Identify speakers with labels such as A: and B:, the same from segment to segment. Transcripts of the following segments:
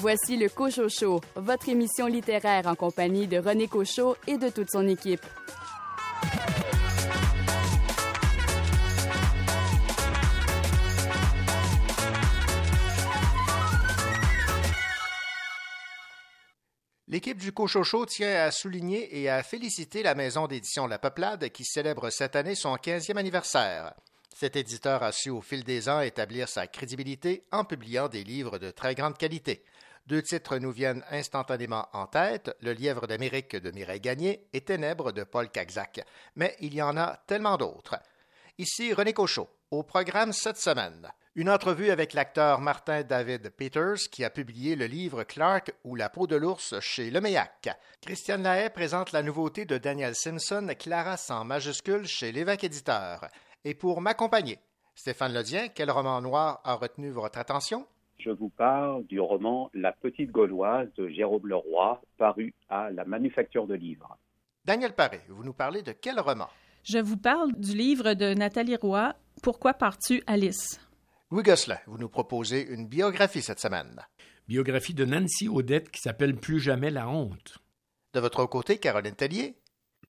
A: Voici le Cochot Show, votre émission littéraire en compagnie de René Cochot et de toute son équipe.
B: L'équipe du Cochocho tient à souligner et à féliciter la maison d'édition La Peuplade qui célèbre cette année son 15e anniversaire. Cet éditeur a su au fil des ans établir sa crédibilité en publiant des livres de très grande qualité. Deux titres nous viennent instantanément en tête, Le lièvre d'Amérique de Mireille Gagné et Ténèbres de Paul Cagzac. Mais il y en a tellement d'autres. Ici René Cochot, au programme cette semaine. Une entrevue avec l'acteur Martin David Peters qui a publié le livre Clark ou la peau de l'ours chez Leméac. Christiane Lahaye présente la nouveauté de Daniel Simpson, Clara sans majuscule chez l'évêque éditeur. Et pour m'accompagner, Stéphane Ledien, quel roman noir a retenu votre attention?
C: Je vous parle du roman La petite Gauloise de Jérôme Leroy, paru à la Manufacture de Livres.
B: Daniel Paré, vous nous parlez de quel roman?
D: Je vous parle du livre de Nathalie Roy, Pourquoi pars-tu, Alice?
B: Louis Gosselin, vous nous proposez une biographie cette semaine.
E: Biographie de Nancy Odette qui s'appelle Plus jamais la honte.
B: De votre côté, Caroline Tellier.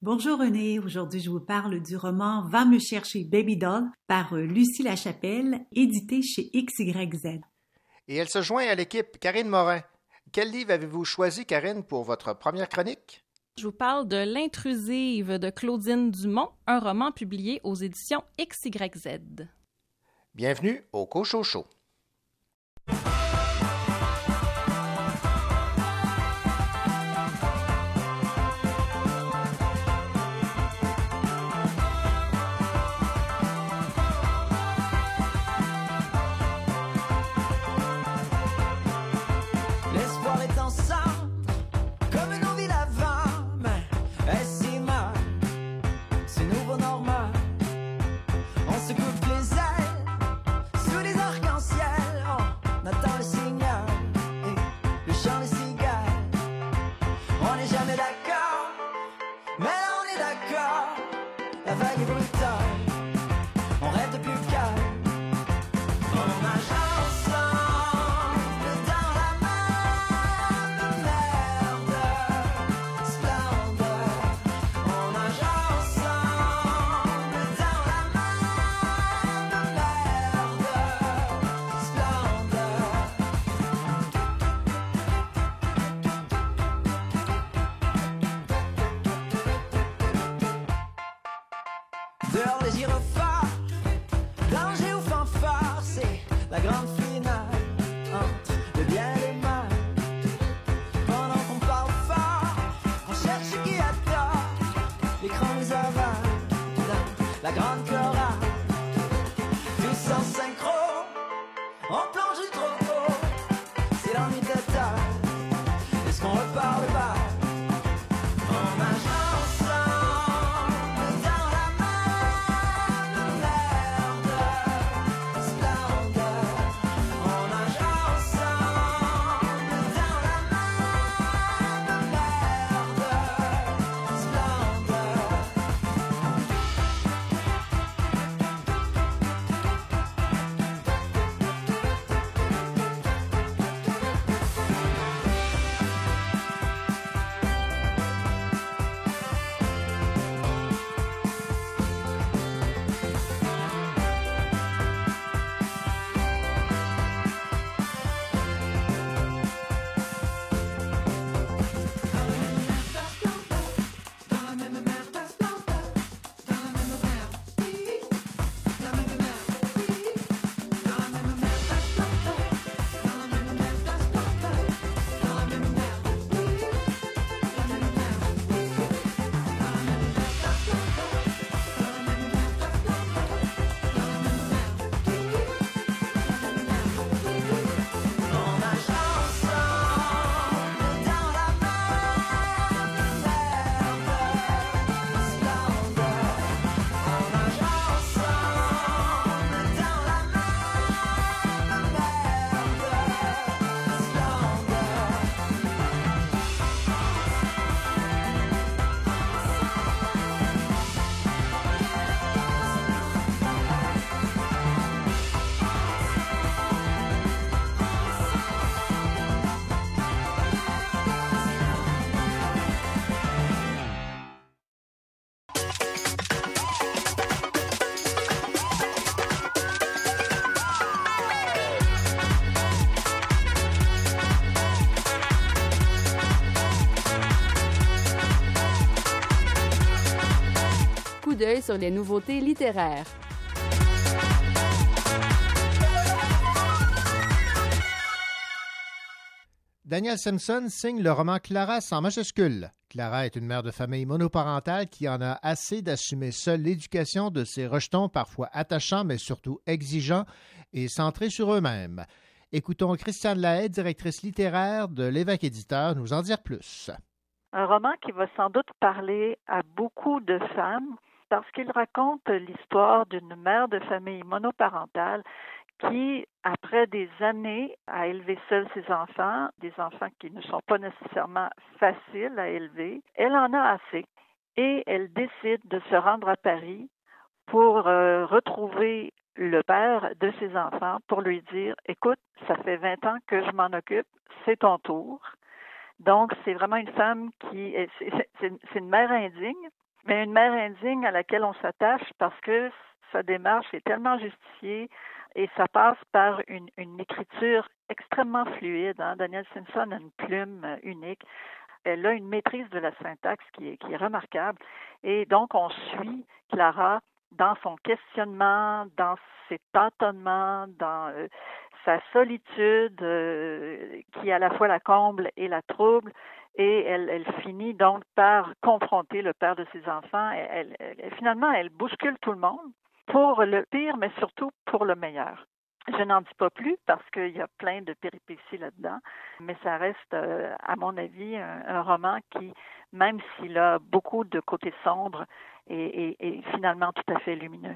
F: Bonjour René, aujourd'hui je vous parle du roman Va me chercher Baby Doll par euh, Lucie Lachapelle, édité chez XYZ.
B: Et elle se joint à l'équipe Karine Morin. Quel livre avez-vous choisi, Karine, pour votre première chronique?
D: Je vous parle de L'intrusive de Claudine Dumont, un roman publié aux éditions XYZ.
B: Bienvenue au Cochocho.
A: Sur les nouveautés littéraires.
G: Daniel Simpson signe le roman Clara sans majuscule. Clara est une mère de famille monoparentale qui en a assez d'assumer seule l'éducation de ses rejetons parfois attachants mais surtout exigeants et centrés sur eux-mêmes. Écoutons Christiane Lahaye, directrice littéraire de l'évêque éditeur, nous en dire plus.
H: Un roman qui va sans doute parler à beaucoup de femmes parce qu'il raconte l'histoire d'une mère de famille monoparentale qui, après des années à élever seule ses enfants, des enfants qui ne sont pas nécessairement faciles à élever, elle en a assez et elle décide de se rendre à Paris pour euh, retrouver le père de ses enfants pour lui dire écoute, ça fait 20 ans que je m'en occupe, c'est ton tour. Donc, c'est vraiment une femme qui est, c'est une mère indigne, mais une mère indigne à laquelle on s'attache parce que sa démarche est tellement justifiée, et ça passe par une, écriture extrêmement fluide. Hein. Daniel Simpson a une plume euh, unique. Elle a une maîtrise de la syntaxe qui est, qui est remarquable. Et donc, on suit Clara dans son questionnement, dans ses tâtonnements, dans euh, sa solitude euh, qui à la fois la comble et la trouble. Et elle, finit donc par confronter le père de ses enfants. elle, finalement, elle bouscule tout le monde pour le pire, mais surtout pour le meilleur. Je n'en dis pas plus parce qu'il y a plein de péripéties là-dedans, mais ça reste, euh, à mon avis, un, roman qui, même s'il a beaucoup de côtés sombres, est, finalement tout à fait lumineux.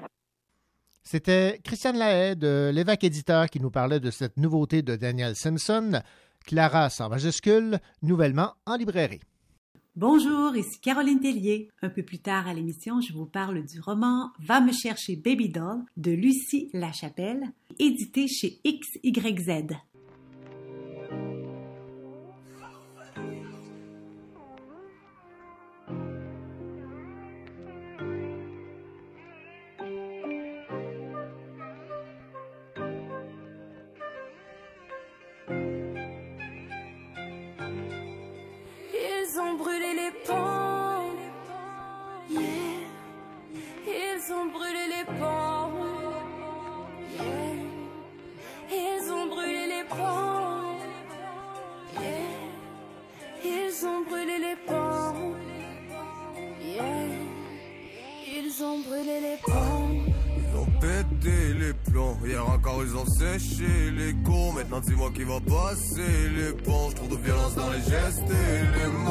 G: C'était Christiane Lahaye de l'évêque éditeur qui nous parlait de cette nouveauté de Daniel Simpson, Clara sans majuscule, nouvellement en librairie.
I: Bonjour, ici Caroline Tellier. Un peu plus tard à l'émission, je vous parle du roman Va me chercher Baby Doll de Lucie Lachapelle, édité chez XYZ.
J: Dis-moi qui va passer l'éponge Trop de violence dans les gestes et les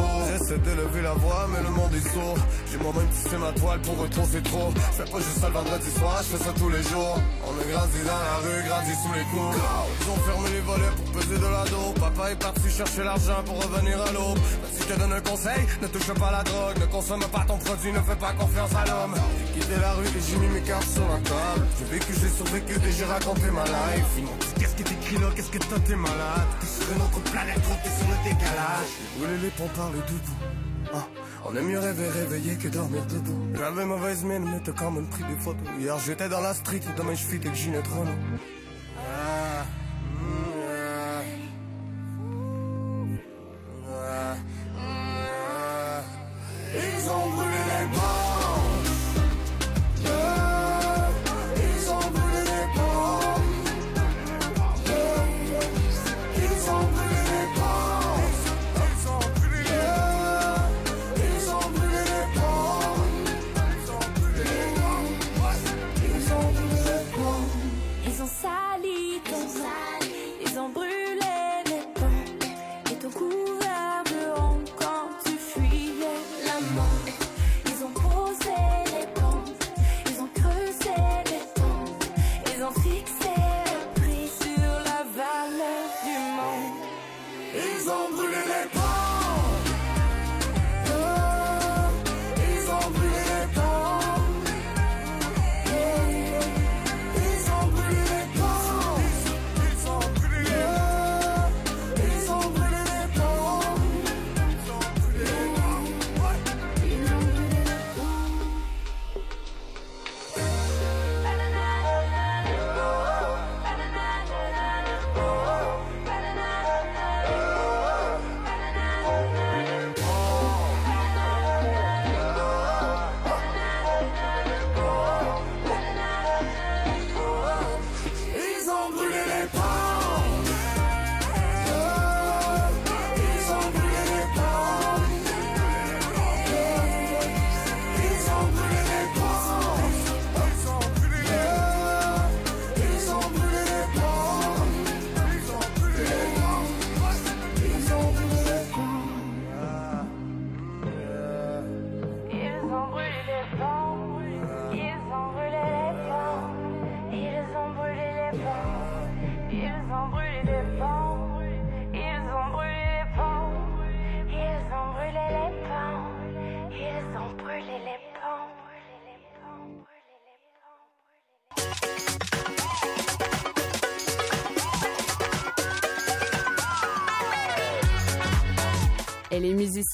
J: J'essaie d'élever la voix mais le monde est sourd. J'ai moi-même tissé ma toile pour eux trop c'est trop. Fais pas juste ça le vendredi soir, je fais ça tous les jours. On est grandi dans la rue, grandi sous les coups. Ils ont fermé les volets pour peser de la dos Papa est parti chercher l'argent pour revenir à l'aube. Si je te donne un conseil, ne touche pas la drogue. Ne consomme pas ton produit, ne fais pas confiance à l'homme. J'ai quitté la rue et j'ai mis mes cartes sur la table. J'ai vécu, j'ai survécu et j'ai raconté ma life qu'est-ce qui t'écrit là, qu'est-ce que toi t'es malade? T'es sur une autre planète, trop t'es sur le décalage. Brûler les ponts par debout ah, On aime mieux rêver réveillé que dormir debout. J'avais mauvaise mine mais t'as quand même pris des photos. Hier j'étais dans la street, demain je fit avec Ginette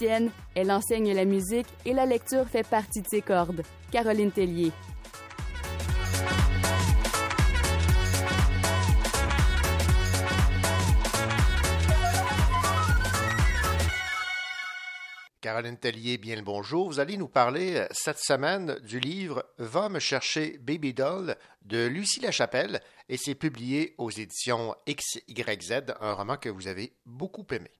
A: elle enseigne la musique et la lecture fait partie de ses cordes. Caroline Tellier.
G: Caroline Tellier, bien le bonjour. Vous allez nous parler euh, cette semaine du livre Va me chercher Baby Doll de Lucie Lachapelle et c'est publié aux éditions XYZ, un roman que vous avez beaucoup aimé.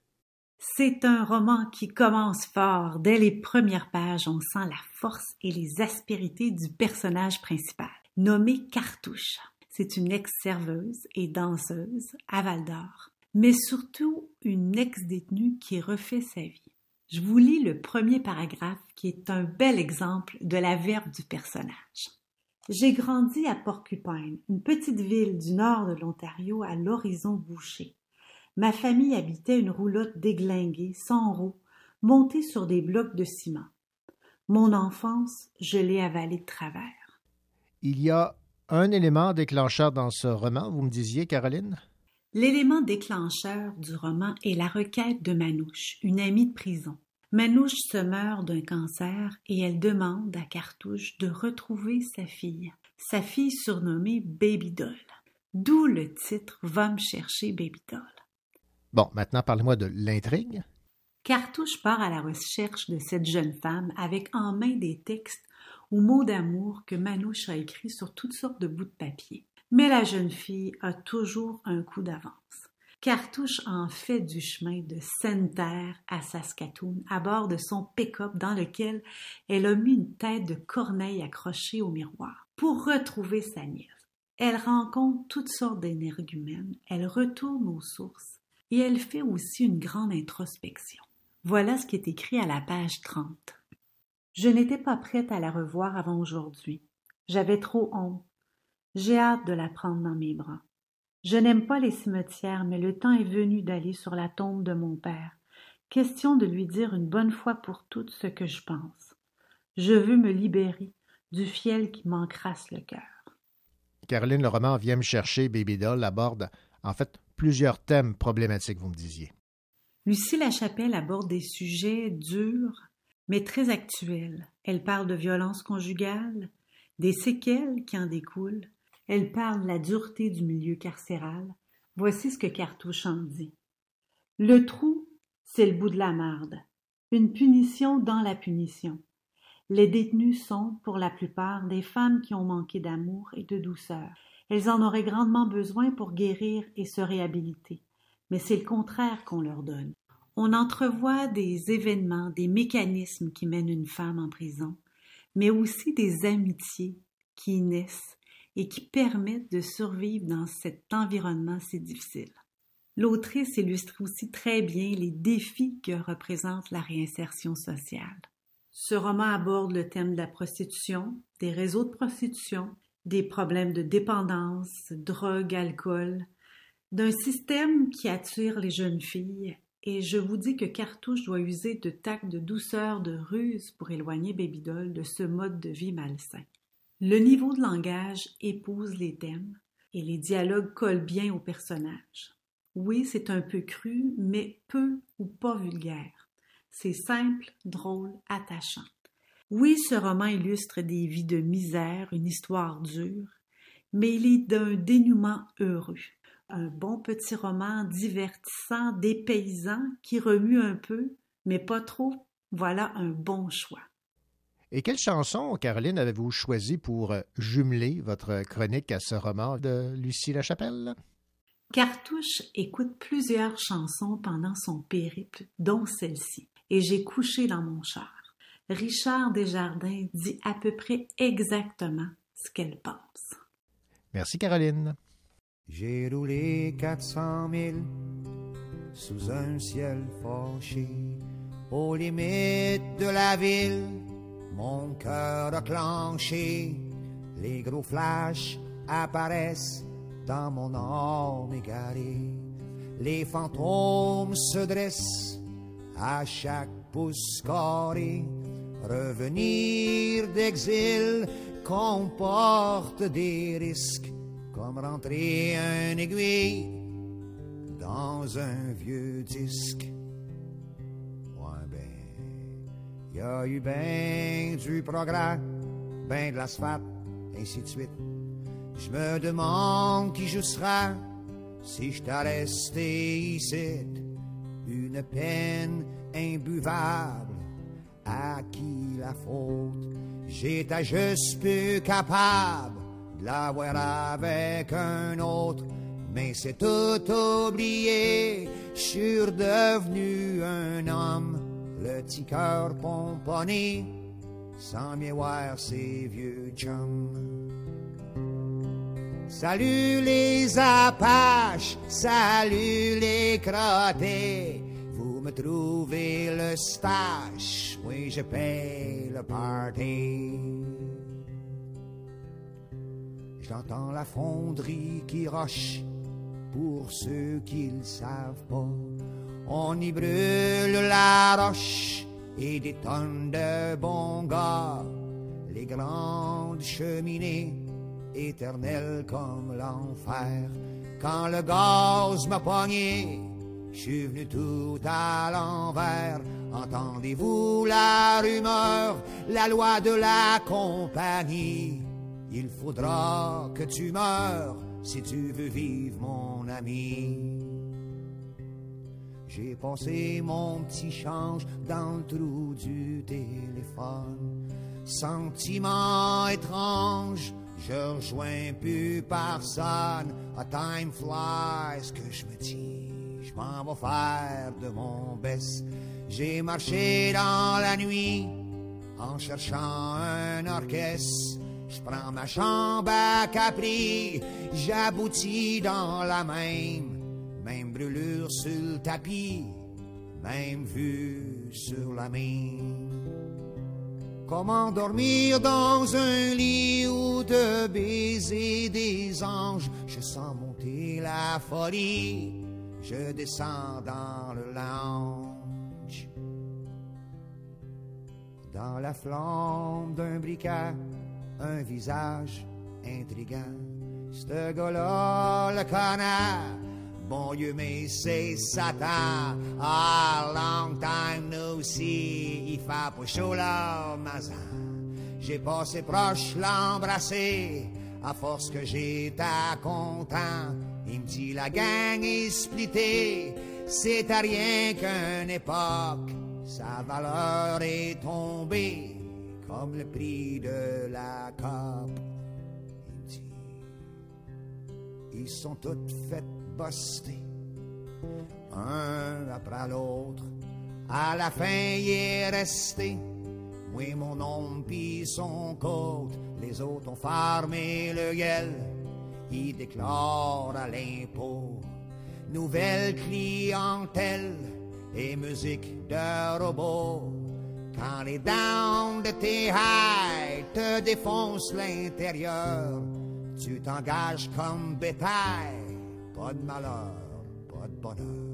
F: C'est un roman qui commence fort. Dès les premières pages, on sent la force et les aspérités du personnage principal, nommé Cartouche. C'est une ex-serveuse et danseuse à Val d'Or, mais surtout une ex-détenue qui refait sa vie. Je vous lis le premier paragraphe qui est un bel exemple de la verve du personnage. J'ai grandi à Porcupine, une petite ville du nord de l'Ontario à l'horizon bouché. Ma famille habitait une roulotte déglinguée, sans roues, montée sur des blocs de ciment. Mon enfance, je l'ai avalée de travers.
G: Il y a un élément déclencheur dans ce roman, vous me disiez, Caroline?
F: L'élément déclencheur du roman est la requête de Manouche, une amie de prison. Manouche se meurt d'un cancer et elle demande à Cartouche de retrouver sa fille, sa fille surnommée Baby Doll. D'où le titre Va me chercher Baby Doll.
G: Bon, maintenant parlez-moi de l'intrigue.
F: Cartouche part à la recherche de cette jeune femme avec en main des textes ou mots d'amour que Manouche a écrits sur toutes sortes de bouts de papier. Mais la jeune fille a toujours un coup d'avance. Cartouche en fait du chemin de Sainte-Terre à Saskatoon à bord de son pick-up dans lequel elle a mis une tête de corneille accrochée au miroir pour retrouver sa nièce. Elle rencontre toutes sortes d'énergumènes, elle retourne aux sources et elle fait aussi une grande introspection. Voilà ce qui est écrit à la page 30. Je n'étais pas prête à la revoir avant aujourd'hui. J'avais trop honte. J'ai hâte de la prendre dans mes bras. Je n'aime pas les cimetières, mais le temps est venu d'aller sur la tombe de mon père. Question de lui dire une bonne fois pour toutes ce que je pense. Je veux me libérer du fiel qui m'encrasse le cœur.
G: Caroline, le roman Vient me chercher, Baby Doll aborde en fait plusieurs thèmes problématiques, vous me disiez.
F: Lucie Lachapelle aborde des sujets durs, mais très actuels. Elle parle de violence conjugale, des séquelles qui en découlent, elle parle de la dureté du milieu carcéral. Voici ce que Cartouche en dit. Le trou, c'est le bout de la marde. Une punition dans la punition. Les détenus sont, pour la plupart, des femmes qui ont manqué d'amour et de douceur. Elles en auraient grandement besoin pour guérir et se réhabiliter. Mais c'est le contraire qu'on leur donne. On entrevoit des événements, des mécanismes qui mènent une femme en prison, mais aussi des amitiés qui naissent et qui permettent de survivre dans cet environnement si difficile. L'autrice illustre aussi très bien les défis que représente la réinsertion sociale. Ce roman aborde le thème de la prostitution, des réseaux de prostitution, des problèmes de dépendance, drogue, alcool, d'un système qui attire les jeunes filles, et je vous dis que Cartouche doit user de tact, de douceur, de ruse pour éloigner Babydoll de ce mode de vie malsain. Le niveau de langage épouse les thèmes et les dialogues collent bien aux personnages. Oui, c'est un peu cru, mais peu ou pas vulgaire. C'est simple, drôle, attachant. Oui, ce roman illustre des vies de misère, une histoire dure, mais il est d'un dénouement heureux. Un bon petit roman divertissant, dépaysant, qui remue un peu, mais pas trop. Voilà un bon choix.
G: Et quelle chanson, Caroline, avez-vous choisi pour euh, jumeler votre chronique à ce roman de Lucie Lachapelle?
F: Cartouche écoute plusieurs chansons pendant son périple, dont celle-ci, et j'ai couché dans mon char. Richard Desjardins dit à peu près exactement ce qu'elle pense.
G: Merci, Caroline.
K: J'ai roulé 400 000 sous un ciel fâché, aux limites de la ville mon cœur a clenché, les gros flashs apparaissent dans mon âme égarée. Les fantômes se dressent à chaque pouce carré. Revenir d'exil comporte des risques, comme rentrer un aiguille dans un vieux disque. Y a eu ben du progrès, ben de l'asphalte, ainsi de suite. Je me demande qui je serais si je t'ai resté ici. Une peine imbuvable, à qui la faute? J'étais juste plus capable de l'avoir avec un autre, mais c'est tout oublié. Je suis redevenu un homme, le petit cœur pomponné, sans mieux voir ses vieux chums. Salut les Apaches, salut les crottés, me trouvez le stache, oui je paye le party. J'entends la fonderie qui roche, pour ceux qui le savent pas. On y brûle la roche et des tonnes de bons gars, les grandes cheminées éternelles comme l'enfer. Quand le gaz m'a pogné, je suis venu tout à l'envers. Entendez-vous la rumeur, la loi de la compagnie? Il faudra que tu meurs si tu veux vivre, mon ami. J'ai passé mon petit change dans le trou du téléphone. Sentiment étrange, je rejoins plus personne. A time flies, que je me dis, je m'en vais faire de mon best. J'ai marché dans la nuit en cherchant un orchestre. Je prends ma chambre à Capri, j'aboutis dans la même, même brûlure sur le tapis, même vue sur la mine. Comment dormir dans un lit où de baiser des anges, je sens monter la folie, je descends dans le lounge. Dans la flamme d'un briquet, un visage intrigant. Ce gars-là le connaît. Bon Dieu, mais c'est Satan. Ah, long time no see. Il fait pas chaud là. J'ai passé proche l'embrasser. À force que j'étais content. Il me dit la gang est splittée. C'est à rien qu'une époque. Sa valeur est tombée comme le prix de la dit, ils sont toutes faites buster, un après l'autre. À la fin, il est resté, moi, mon nom, pis son côte. Les autres ont farmé le gueule, ils déclarent à l'impôt. Nouvelle clientèle et musique de robot. Quand les dents de tes highs te défoncent l'intérieur, tu t'engages comme bétail, pas de malheur, pas de bonheur.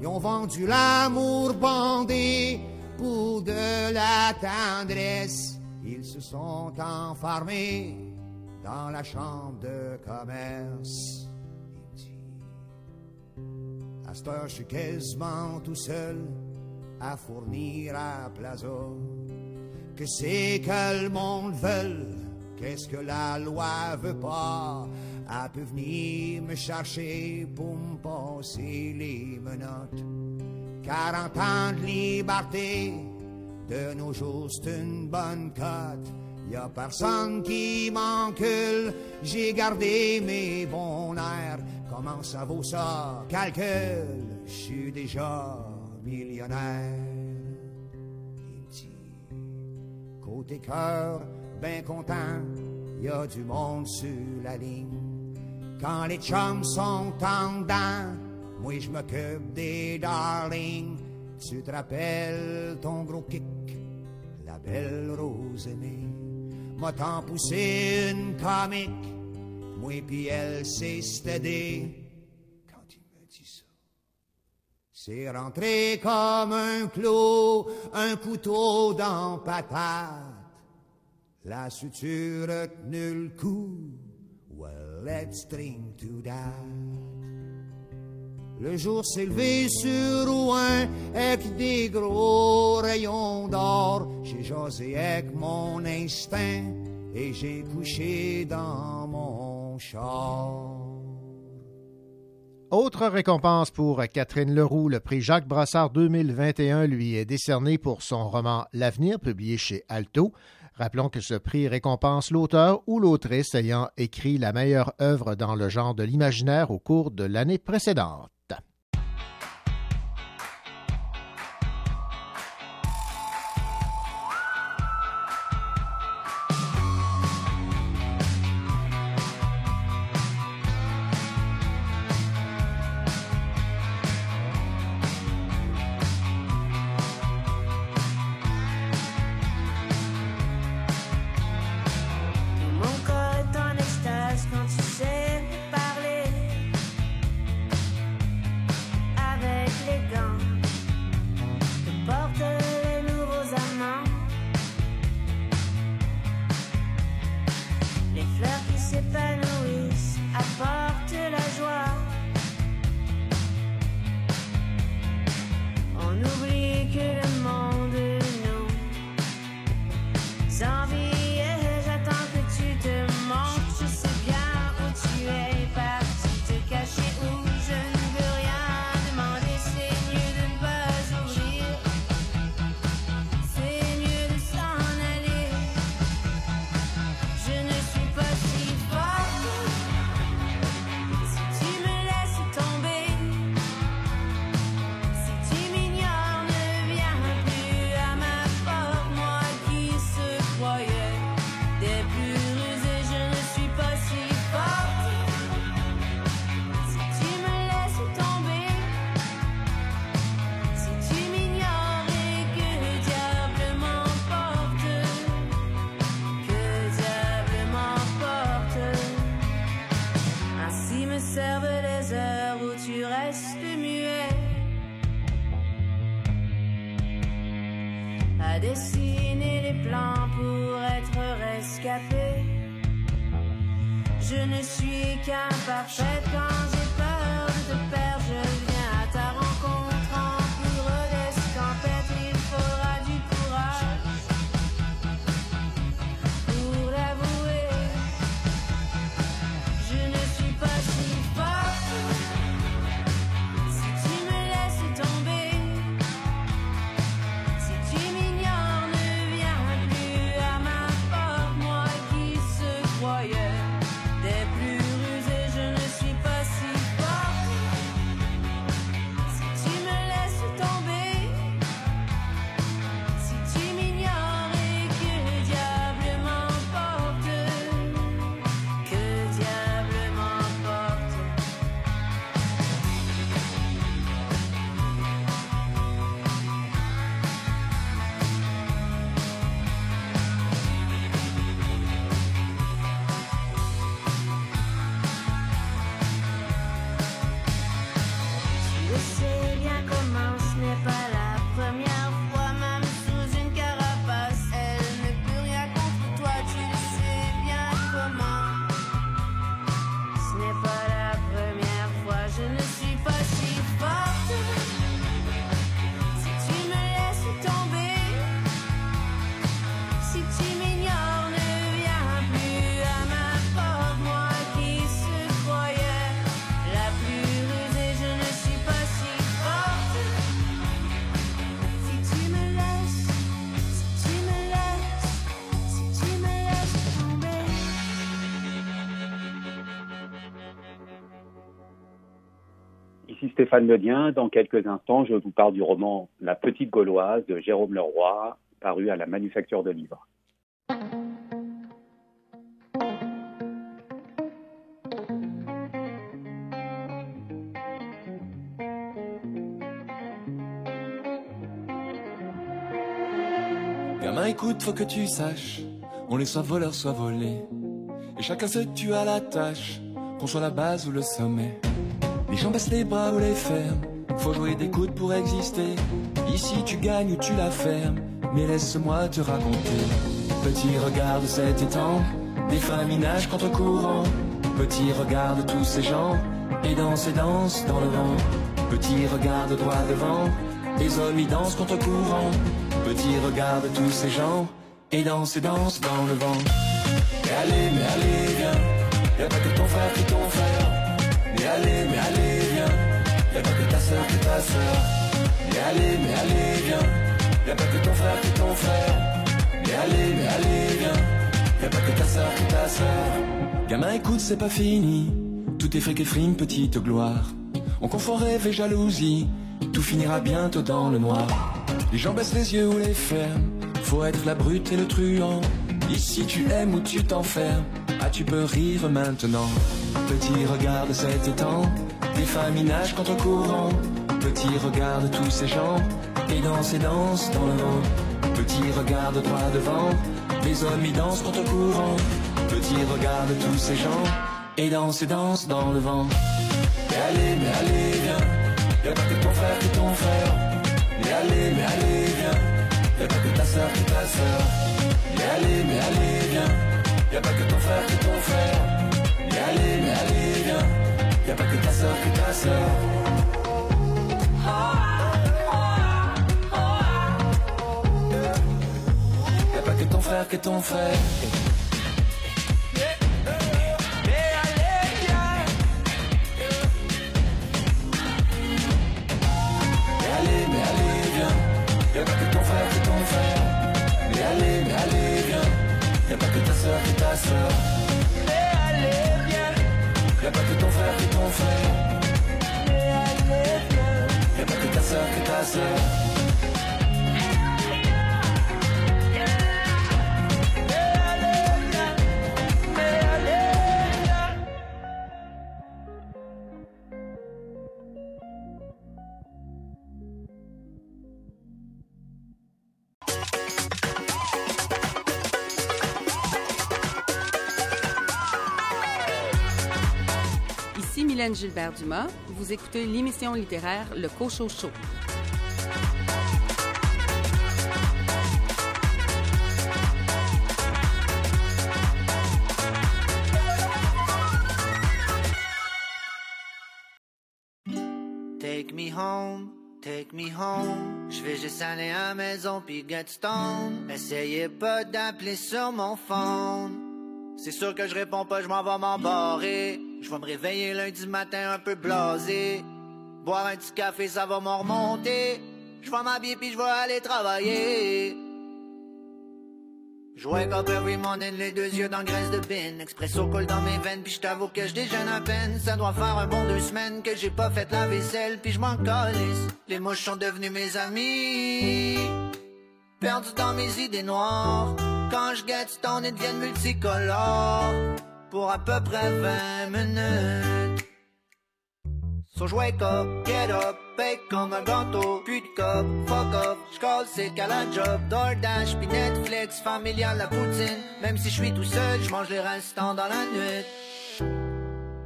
K: Ils ont vendu l'amour bandé pour de la tendresse. Ils se sont enfermés dans la chambre de commerce. À cette heure, je suis quasiment tout seul à fournir à Plaza. Que c'est que le monde veut, qu'est-ce que la loi veut pas? Elle peut venir me chercher pour me passer les menottes. 40 ans de liberté, de nos jours c'est une bonne cote. Y a personne qui m'encule, j'ai gardé mes bons airs. Comment ça vaut ça? Calcul, je suis déjà millionnaire. Côté cœur, ben content, y a du monde sur la ligne. Quand les chums sont en dedans, moi je m'occupe des darlings. Tu te rappelles ton gros kick, la belle rose aimée. M'a tant poussé une comique, moi pis elle s'est stédée. C'est rentré comme un clou, un couteau dans patate. La suture a tenu le coup. Well, let's drink to that. Le jour s'est levé sur Rouen avec des gros rayons d'or. J'ai jasé avec mon instinct et j'ai couché dans mon char.
L: Autre récompense pour Catherine Leroux, le prix Jacques Brassard 2021 lui est décerné pour son roman L'avenir, publié chez Alto. Rappelons que ce prix récompense l'auteur ou l'autrice ayant écrit la meilleure œuvre dans le genre de l'imaginaire au cours de l'année précédente.
C: Dans quelques instants, je vous parle du roman La Petite Gauloise de Jérôme Leroy, paru à la Manufacture de Livres.
M: Gamin, écoute, faut que tu saches, on est soit voleur, soit volé. Et chacun se tue à la tâche, qu'on soit la base ou le sommet. Les gens baissent les bras ou les ferment. Faut jouer des coudes pour exister. Ici tu gagnes ou tu la fermes. Mais laisse-moi te raconter. Petit regarde cet étang. Des femmes nagent contre courant. Petit regarde tous ces gens et danse et danse dans le vent. Petit regarde droit devant, les hommes y dansent contre courant. Petit regarde tous ces gens et danse et danse dans le vent. Mais allez, mais allez, viens, y'a pas que ton frère ton frère. Allez, mais allez, viens, y'a pas que ta soeur qui ta soeur. Mais allez, mais allez, viens, y'a pas que ton frère qui ton frère. Mais allez, mais allez, viens, y'a pas que ta soeur qui ta soeur. Gamin, écoute, c'est pas fini. Tout est fric et frime, petite gloire. On confond rêve et jalousie. Tout finira bientôt dans le noir. Les gens baissent les yeux ou les ferment. Faut être la brute et le truand. Ici tu aimes ou tu t'enfermes. Ah, tu peux rire maintenant. Petit, regarde cet étang. Des femmes nagent contre courant. Petit, regarde tous ces gens. Et danse et danse dans le vent. Petit, regarde droit devant. Les hommes y dansent contre courant. Petit, regarde tous ces gens. Et danse et danse dans le vent. Mais allez, mais allez, viens. Y'a pas que ton frère qui ton frère. Mais allez, mais allez, viens. Y'a pas que ta soeur qui ta soeur. Mais allez, mais allez, viens. Y'a pas que ton frère qui ton frère. Mais allez, mais allez, viens. Y'a pas que ta soeur qui ta soeur. Y'a pas que ton frère qui ton frère. Soeur qui ta soeur. Mais allez, viens. Y'a pas que ton frère qui ton frère. Mais allez, viens. Y'a pas que ta soeur qui ta soeur.
N: Mylène Gilbert-Dumas. Vous écoutez l'émission littéraire Le Cochot Show.
O: Take me home, take me home. Je vais juste aller à la maison puis get stone. Essayez pas d'appeler sur mon phone. C'est sûr que je réponds pas, je m'en vais m'embarrer. Je vais me réveiller lundi matin un peu blasé. Boire un petit café, ça va m'en remonter. Je vais m'habiller puis je vais aller travailler. Wake up every morning, les deux yeux dans graisse de bin. Expresso coule dans mes veines, puis je t'avoue que je déjeune à peine. Ça doit faire un bon deux semaines que j'ai pas fait la vaisselle, puis je m'en calisse. Les mouches sont devenues mes amis. Perdu dans mes idées noires. Quand je get stone, ils deviennent multicolores. Pour à peu près 20 minutes. So je wake up, get up, bake comme un gâteau, plus de cop, fuck off, j'colle c'est qu'à la job, DoorDash, puis Netflix, familial la poutine, même si je suis tout seul, je mange les restants dans la nuit.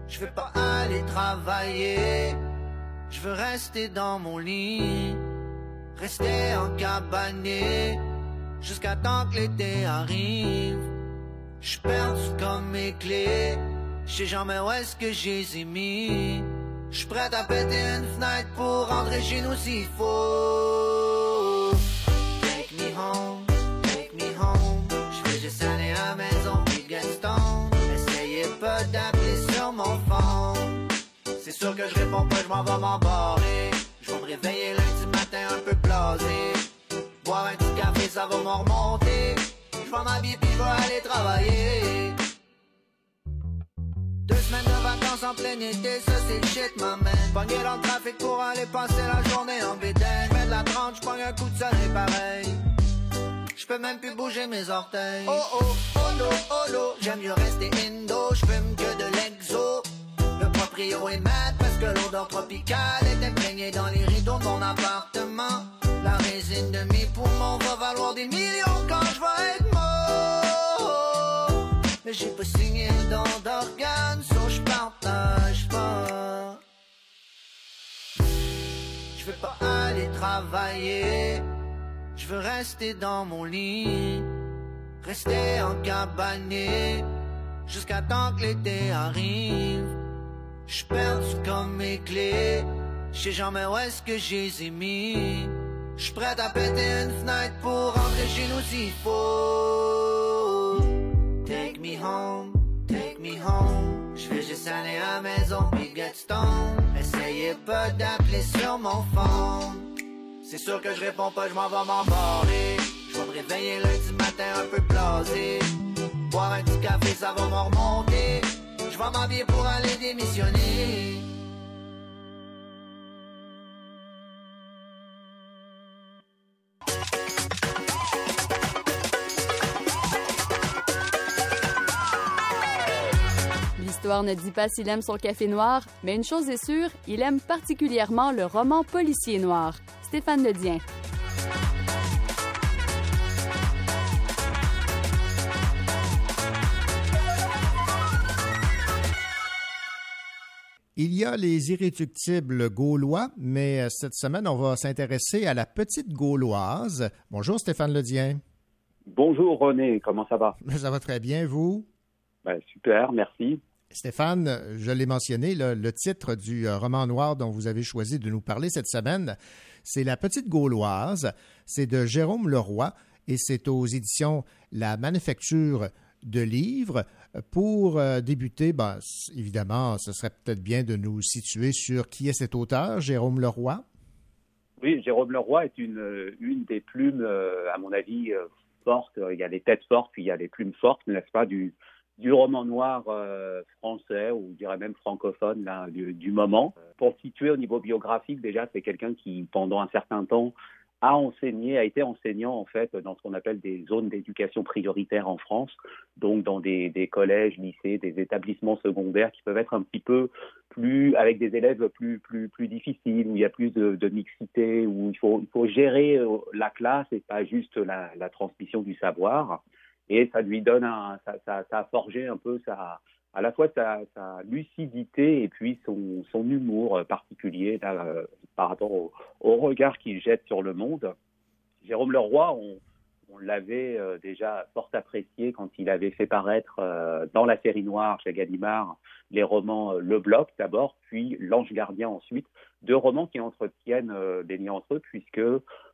O: Je veux pas aller travailler, je veux rester dans mon lit, rester en cabané, jusqu'à temps que l'été arrive. Je comme mes clés, je sais jamais où est-ce que les ai mis. Je prête à péter une fenêtre pour rentrer chez nous s'il faut. Take me home, take me home. Je vais juste aller à la maison puis Gaston. Essayez pas d'appeler sur mon phone. C'est sûr que je réponds pas, je m'en vais m'embarrer. Je vais me réveiller ça va m'en remonter. Je vais m'habiller puis je vais aller travailler. Deux semaines de vacances en plein été, ça c'est shit, ma man. Pogné dans le trafic pour aller passer la journée en bédaine. J'mets de la tranche, j'pogne un coup de soleil pareil. J'peux même plus bouger mes orteils. Oh oh, oh no, oh no, j'aime mieux rester indo, j'fume que de l'exo. Le proprio est mat parce que l'odeur tropicale est imprégnée dans les rideaux de mon appartement. La résine de mes poumons va valoir des millions quand je vais être mort. Mais j'ai pas signé le d'organes, so je partage pas. Je veux pas aller travailler, je veux rester dans mon lit, rester en cabané, jusqu'à temps que l'été arrive. J'suis perdu comme mes clés. J'sais jamais où est-ce que j'ai mis? J'suis prêt à péter une fenêtre pour rentrer chez nous s'il faut. Take me home, take me home. J'vais juste aller à la maison puis get. Essayez pas d'appeler sur mon phone. C'est sûr que je réponds pas, je m'en vais m'embarrer. Je vais me réveiller lundi matin un peu blasé. Boire un petit café, ça va me remonter. Je vais m'habiller pour aller démissionner.
A: L'histoire ne dit pas s'il aime son café noir, mais une chose est sûre, il aime particulièrement le roman policier noir. Stéphane Ledien.
G: Il y a les irréductibles gaulois, mais euh, cette semaine, on va s'intéresser à la petite gauloise. Bonjour Stéphane Ledien.
C: Bonjour René, comment ça va?
G: Ça va très bien, vous?
C: Ben, super, merci.
G: Stéphane, je l'ai mentionné, le, le titre du euh, roman noir dont vous avez choisi de nous parler cette semaine, c'est La Petite Gauloise. C'est de Jérôme Leroy et c'est aux éditions La Manufacture de livres. Pour euh, débuter, ben, évidemment, ce serait peut-être bien de nous situer sur qui est cet auteur, Jérôme Leroy.
C: Oui, Jérôme Leroy est une, euh, une des plumes, euh, à mon avis, fortes. Il y a les têtes fortes, puis il y a les plumes fortes, n'est-ce pas, du, du roman noir français, ou je dirais même francophone, du, moment. Pour situer au niveau biographique, déjà, c'est quelqu'un qui, pendant un certain temps, a enseigné, a été enseignant en fait dans ce qu'on appelle des zones d'éducation prioritaire en France, donc dans des, collèges, lycées, des établissements secondaires qui peuvent être un petit peu plus avec des élèves plus plus plus difficiles où il y a plus de, mixité où il faut il faut gérer euh, la classe et pas juste la, transmission du savoir. Et ça lui donne un ça, ça a forgé un peu sa à la fois sa, lucidité et puis son, humour particulier là, euh, par rapport au, regard qu'il jette sur le monde. Jérôme Leroy, on, l'avait euh, déjà fort apprécié quand il avait fait paraître euh, dans la série noire chez Gallimard les romans euh, Le Bloc d'abord, puis L'Ange Gardien ensuite, deux romans qui entretiennent euh, des liens entre eux puisque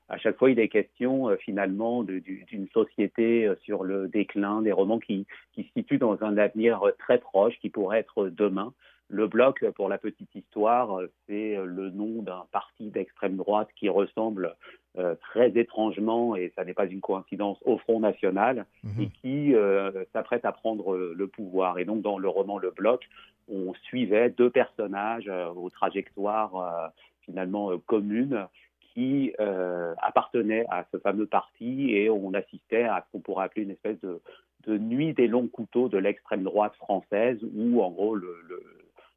C: à chaque fois il est question euh, finalement du- d'une société euh, sur le déclin, des romans qui, qui se situent dans un avenir euh, très proche qui pourrait être demain. Le bloc, euh, pour la petite histoire, euh, c'est euh, le nom d'un parti d'extrême droite qui ressemble euh, très étrangement, et ça n'est pas une coïncidence, au Front National, et qui euh, s'apprête à prendre euh, le pouvoir. Et donc, dans le roman Le Bloc, on suivait deux personnages euh, aux trajectoires euh, finalement euh, communes qui euh, appartenaient à ce fameux parti et on assistait à ce qu'on pourrait appeler une espèce de, de nuit des longs couteaux de l'extrême droite française où en gros le, le-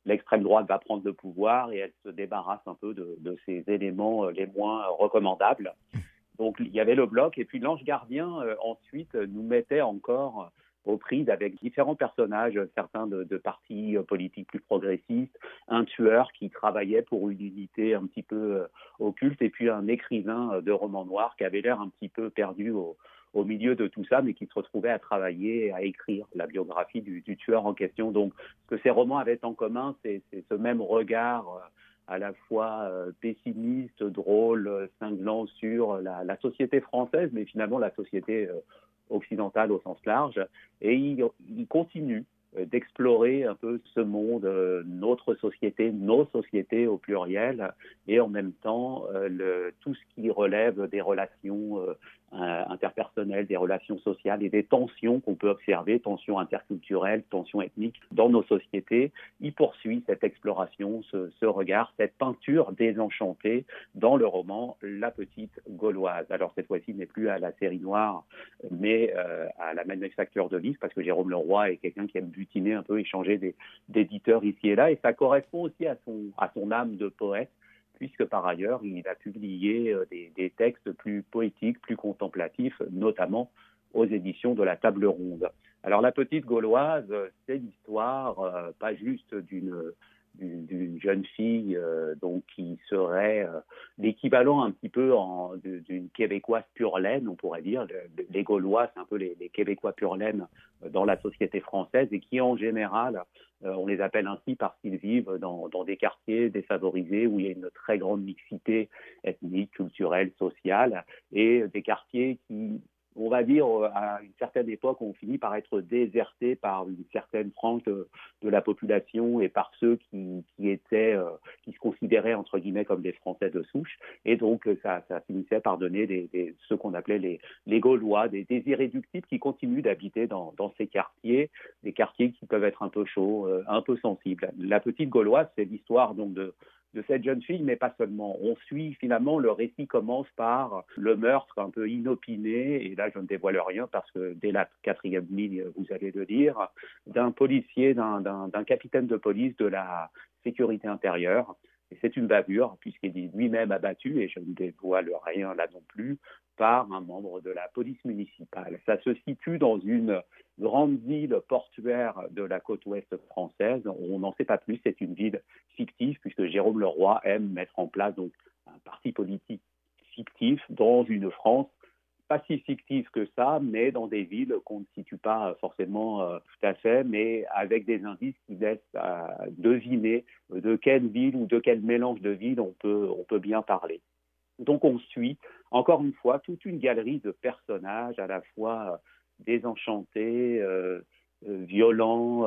C: l'extrême droite va prendre le pouvoir et elle se débarrasse un peu de, de ces éléments euh, les moins recommandables. Donc il y avait le bloc et puis l'ange gardien euh, ensuite nous mettait encore aux avec différents personnages, certains de, partis euh, politiques plus progressistes, un tueur qui travaillait pour une unité un petit peu euh, occulte et puis un écrivain euh, de romans noirs qui avait l'air un petit peu perdu au, milieu de tout ça, mais qui se retrouvait à travailler, à écrire la biographie du, tueur en question. Donc, ce que ces romans avaient en commun, c'est ce même regard à la fois pessimiste, drôle, cinglant sur la, la société française, mais finalement la société occidentale au sens large. Et il, continue euh, d'explorer un peu ce monde, euh, notre société, nos sociétés au pluriel, et en même temps euh, tout ce qui relève des relations euh, des relations sociales et des tensions qu'on peut observer, tensions interculturelles, tensions ethniques dans nos sociétés. Il poursuit cette exploration, ce, regard, cette peinture désenchantée dans le roman La Petite Gauloise. Alors cette fois-ci, n'est plus à la série noire, mais euh, à la manufacture de livres, parce que Jérôme Leroy est quelqu'un qui aime butiner un peu, échanger d'éditeurs ici et là, et ça correspond aussi à son âme de poète puisque par ailleurs, il a publié euh, des, des textes plus poétiques, plus contemplatifs, notamment aux éditions de la Table Ronde. Alors la petite Gauloise, euh, c'est l'histoire, euh, pas juste d'une d'une jeune fille euh, donc qui serait euh, l'équivalent un petit peu d'une québécoise pure laine, on pourrait dire. Les Gaulois, c'est un peu les, Québécois pure laine dans la société française et qui en général, on les appelle ainsi parce qu'ils vivent dans, des quartiers défavorisés où il y a une très grande mixité ethnique, culturelle, sociale et des quartiers qui on va dire, euh, à une certaine époque, on finit par être déserté par une certaine frange de, la population et par ceux qui, étaient, euh, qui se considéraient entre guillemets comme des Français de souche. Et donc, euh, ça, finissait par donner des, ce qu'on appelait les, Gaulois, des, des, irréductibles qui continuent d'habiter dans, ces quartiers, des quartiers qui peuvent être un peu chauds, un peu sensibles. La petite Gauloise, c'est l'histoire donc de de cette jeune fille, mais pas seulement. On suit finalement, le récit commence par le meurtre un peu inopiné, et là je ne dévoile rien parce que dès la quatrième ligne, vous allez le dire, d'un policier, d'un capitaine de police de la sécurité intérieure. Et c'est une bavure, puisqu'il est lui-même abattu, et je ne dévoile rien là non plus, par un membre de la police municipale. Ça se situe dans une grande ville portuaire de la côte ouest française. On n'en sait pas plus, c'est une ville fictive puisque Jérôme Leroy aime mettre en place un parti politique fictif dans une France pas si fictive que ça, mais dans des villes qu'on ne situe pas forcément euh, tout à fait, mais avec des indices qui laissent euh, deviner de quelle ville ou de quel mélange de villes on peut, bien parler. Donc on suit, encore une fois, toute une galerie de personnages à la fois désenchantés, euh, euh violents,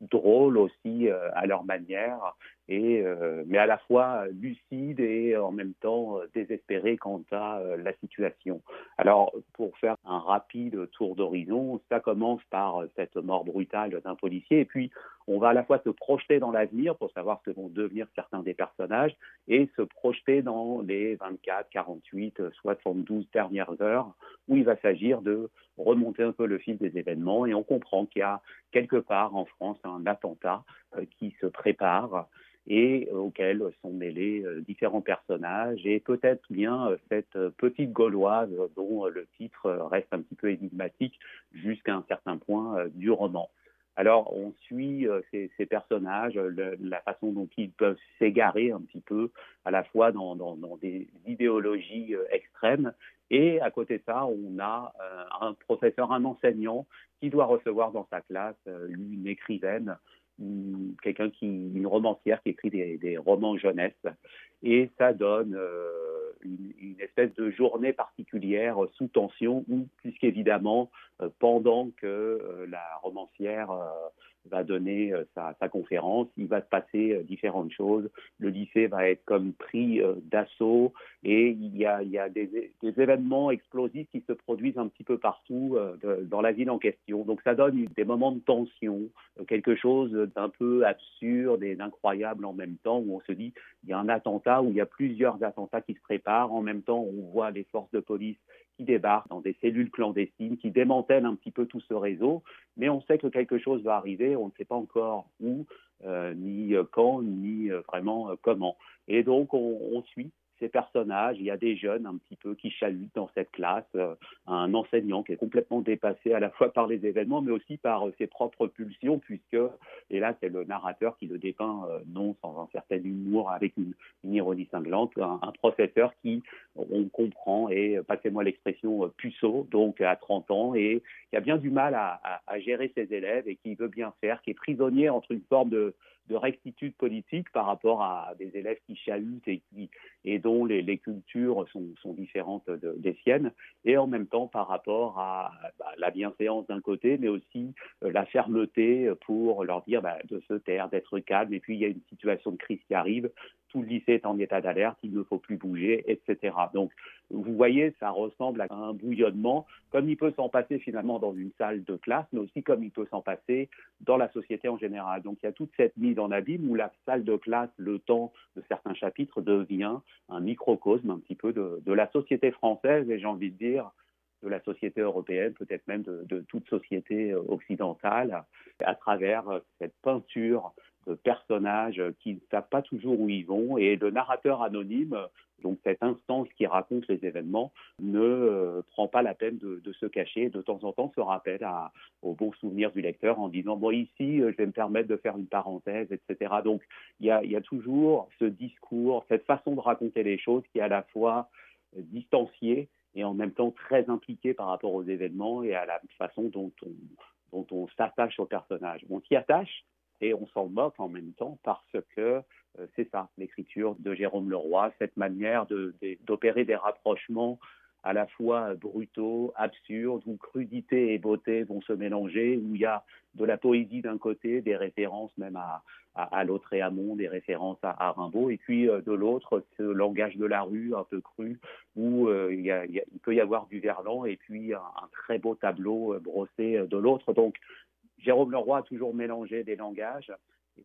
C: drôles aussi à leur manière, et, euh, mais à la fois lucide et en même temps désespéré quant à euh, la situation. Alors, pour faire un rapide tour d'horizon, ça commence par cette mort brutale d'un policier, et puis on va à la fois se projeter dans l'avenir pour savoir ce que vont devenir certains des personnages, et se projeter dans les 24, 48, 72 dernières heures, où il va s'agir de remonter un peu le fil des événements, et on comprend qu'il y a quelque part en France un attentat qui se prépare et euh, auxquels sont mêlés euh, différents personnages et peut-être bien euh, cette petite Gauloise dont le titre reste un petit peu énigmatique jusqu'à un certain point du roman. Alors, on suit ces, personnages, la façon dont ils peuvent s'égarer un petit peu, à la fois dans, des idéologies extrêmes, et à côté de ça, on a un professeur, un enseignant qui doit recevoir dans sa classe une écrivaine quelqu'un qui, une romancière qui écrit des, romans jeunesse, et ça donne euh, une, espèce de journée particulière sous tension, où, puisqu'évidemment, euh, pendant que euh, la romancière va donner euh, sa, conférence, il va se passer euh, différentes choses. Le lycée va être comme pris euh, d'assaut et il y a, des, événements explosifs qui se produisent un petit peu partout dans la ville en question. Donc ça donne des moments de tension, quelque chose d'un peu absurde et d'incroyable en même temps où on se dit il y a un attentat, où il y a plusieurs attentats qui se préparent. En même temps, on voit les forces de police qui débarquent dans des cellules clandestines, qui démantèlent un petit peu tout ce réseau, mais on sait que quelque chose va arriver, on ne sait pas encore où, euh, ni euh, quand, ni euh, vraiment comment. Et donc on, on suit ces personnages. Il y a des jeunes un petit peu qui chalutent dans cette classe, euh, un enseignant qui est complètement dépassé à la fois par les événements, mais aussi par euh, ses propres pulsions, puisque, et là c'est le narrateur qui le dépeint, euh, non sans un certain humour, avec une, ironie cinglante, un, professeur qui, on comprend, est, passez-moi l'expression, puceau, donc à 30 ans, et qui a bien du mal à gérer ses élèves et qui veut bien faire, qui est prisonnier entre une forme de de rectitude politique par rapport à des élèves qui chahutent et, dont les, cultures sont, sont différentes des siennes, et en même temps par rapport à bah, la bienséance d'un côté, mais aussi euh, la fermeté pour leur dire bah, de se taire, d'être calme, et puis il y a une situation de crise qui arrive, tout le lycée est en état d'alerte, il ne faut plus bouger, etc. Donc, vous voyez, ça ressemble à un bouillonnement, comme il peut s'en passer finalement dans une salle de classe, mais aussi comme il peut s'en passer dans la société en général. Donc, il y a toute cette mise en abîme où la salle de classe, le temps de certains chapitres, devient un microcosme un petit peu de, la société française, et j'ai envie de dire, de la société européenne, peut-être même de, de, toute société occidentale, à travers cette peinture personnages qui ne savent pas toujours où ils vont et le narrateur anonyme Donc cette instance qui raconte les événements ne euh, prend pas la peine de, se cacher. De temps en temps, se rappelle à, aux bons souvenirs du lecteur en disant bon ici, euh, je vais me permettre de faire une parenthèse, etc. Donc il y a, y a toujours ce discours, cette façon de raconter les choses qui est à la fois distanciée et en même temps très impliquée par rapport aux événements et à la façon dont on, dont on s'attache au personnage. On s'y attache et on s'en moque en même temps parce que euh, c'est ça, l'écriture de Jérôme Leroy, cette manière d'opérer de, des rapprochements à la fois brutaux, absurdes, où crudité et beauté vont se mélanger, où il y a de la poésie d'un côté, des références même à, à, à Lautréamont, des références à, Rimbaud, et puis euh, de l'autre, ce langage de la rue un peu cru, où euh, il, peut y avoir du Verlan et puis un, un très beau tableau brossé de l'autre. Donc, Jérôme Leroy a toujours mélangé des langages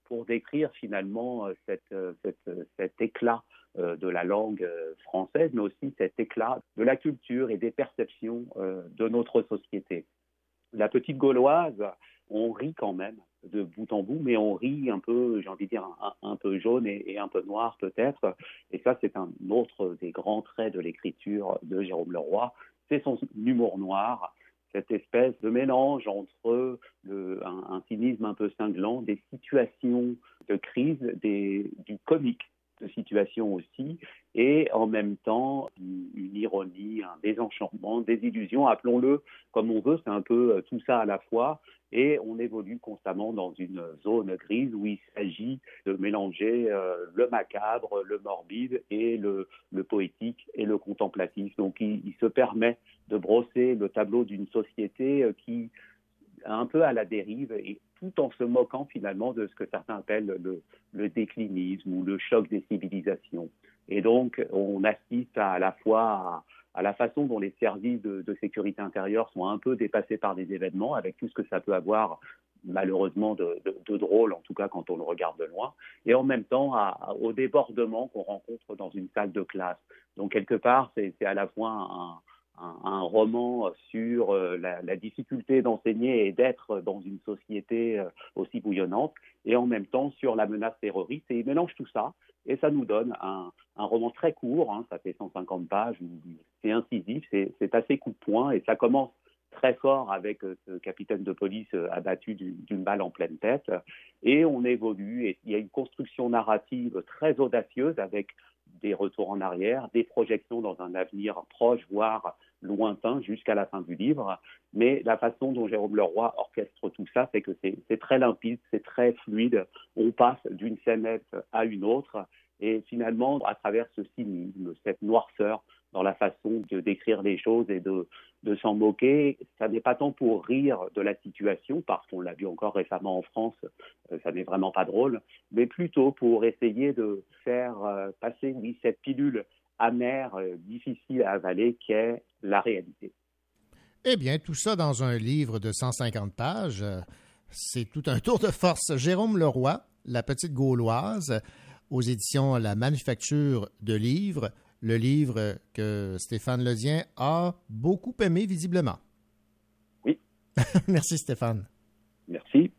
C: pour décrire finalement euh, euh, cette, cet éclat de la langue française, mais aussi cet éclat de la culture et des perceptions de notre société. La petite gauloise, on rit quand même de bout en bout, mais on rit un peu, j'ai envie de dire, un, peu jaune et, un peu noir peut-être. Et ça, c'est un autre des grands traits de l'écriture de Jérôme Leroy, c'est son humour noir cette espèce de mélange entre un, un, cynisme un peu cinglant, des situations de crise, du comique de situation aussi, et en même temps une, ironie, un désenchantement, des illusions, appelons-le comme on veut, c'est un peu tout ça à la fois, et on évolue constamment dans une zone grise où il s'agit de mélanger euh, le macabre, le morbide et le, poétique et le contemplatif. Donc il, il, se permet de brosser le tableau d'une société qui un peu à la dérive et tout en se moquant finalement de ce que certains appellent le, le déclinisme ou le choc des civilisations. Et donc on assiste à, la fois à, la façon dont les services de, sécurité intérieure sont un peu dépassés par des événements, avec tout ce que ça peut avoir malheureusement de, drôle, en tout cas quand on le regarde de loin, et en même temps au débordement qu'on rencontre dans une salle de classe. Donc quelque part, c'est à la fois un, un, roman sur euh, la, difficulté d'enseigner et d'être dans une société euh, aussi bouillonnante, et en même temps sur la menace terroriste. Et il mélange tout ça, et ça nous donne un, roman très court, hein, ça fait 150 pages, c'est incisif, c'est assez coup de poing, et ça commence très fort avec euh, ce capitaine de police abattu d'une balle en pleine tête, et on évolue, et il y a une construction narrative très audacieuse avec des retours en arrière, des projections dans un avenir proche, voire lointain, jusqu'à la fin du livre. Mais la façon dont Jérôme Leroy orchestre tout ça, c'est que c'est très limpide, c'est très fluide. On passe d'une scénette à une autre. Et finalement, à travers ce cynisme, cette noirceur dans la façon de décrire les choses et de, s'en moquer, ça n'est pas tant pour rire de la situation, parce qu'on l'a vu encore récemment en France, euh, ça n'est vraiment pas drôle, mais plutôt pour essayer de faire euh, passer, oui, cette pilule amère, euh, difficile à avaler, qui est la réalité.
G: Eh bien, tout ça dans un livre de 150 pages, c'est tout un tour de force. Jérôme Leroy, La Petite Gauloise, aux éditions La Manufacture de Livres, le livre que Stéphane Ledien a beaucoup aimé visiblement.
C: Oui.
G: Merci Stéphane.
C: Merci.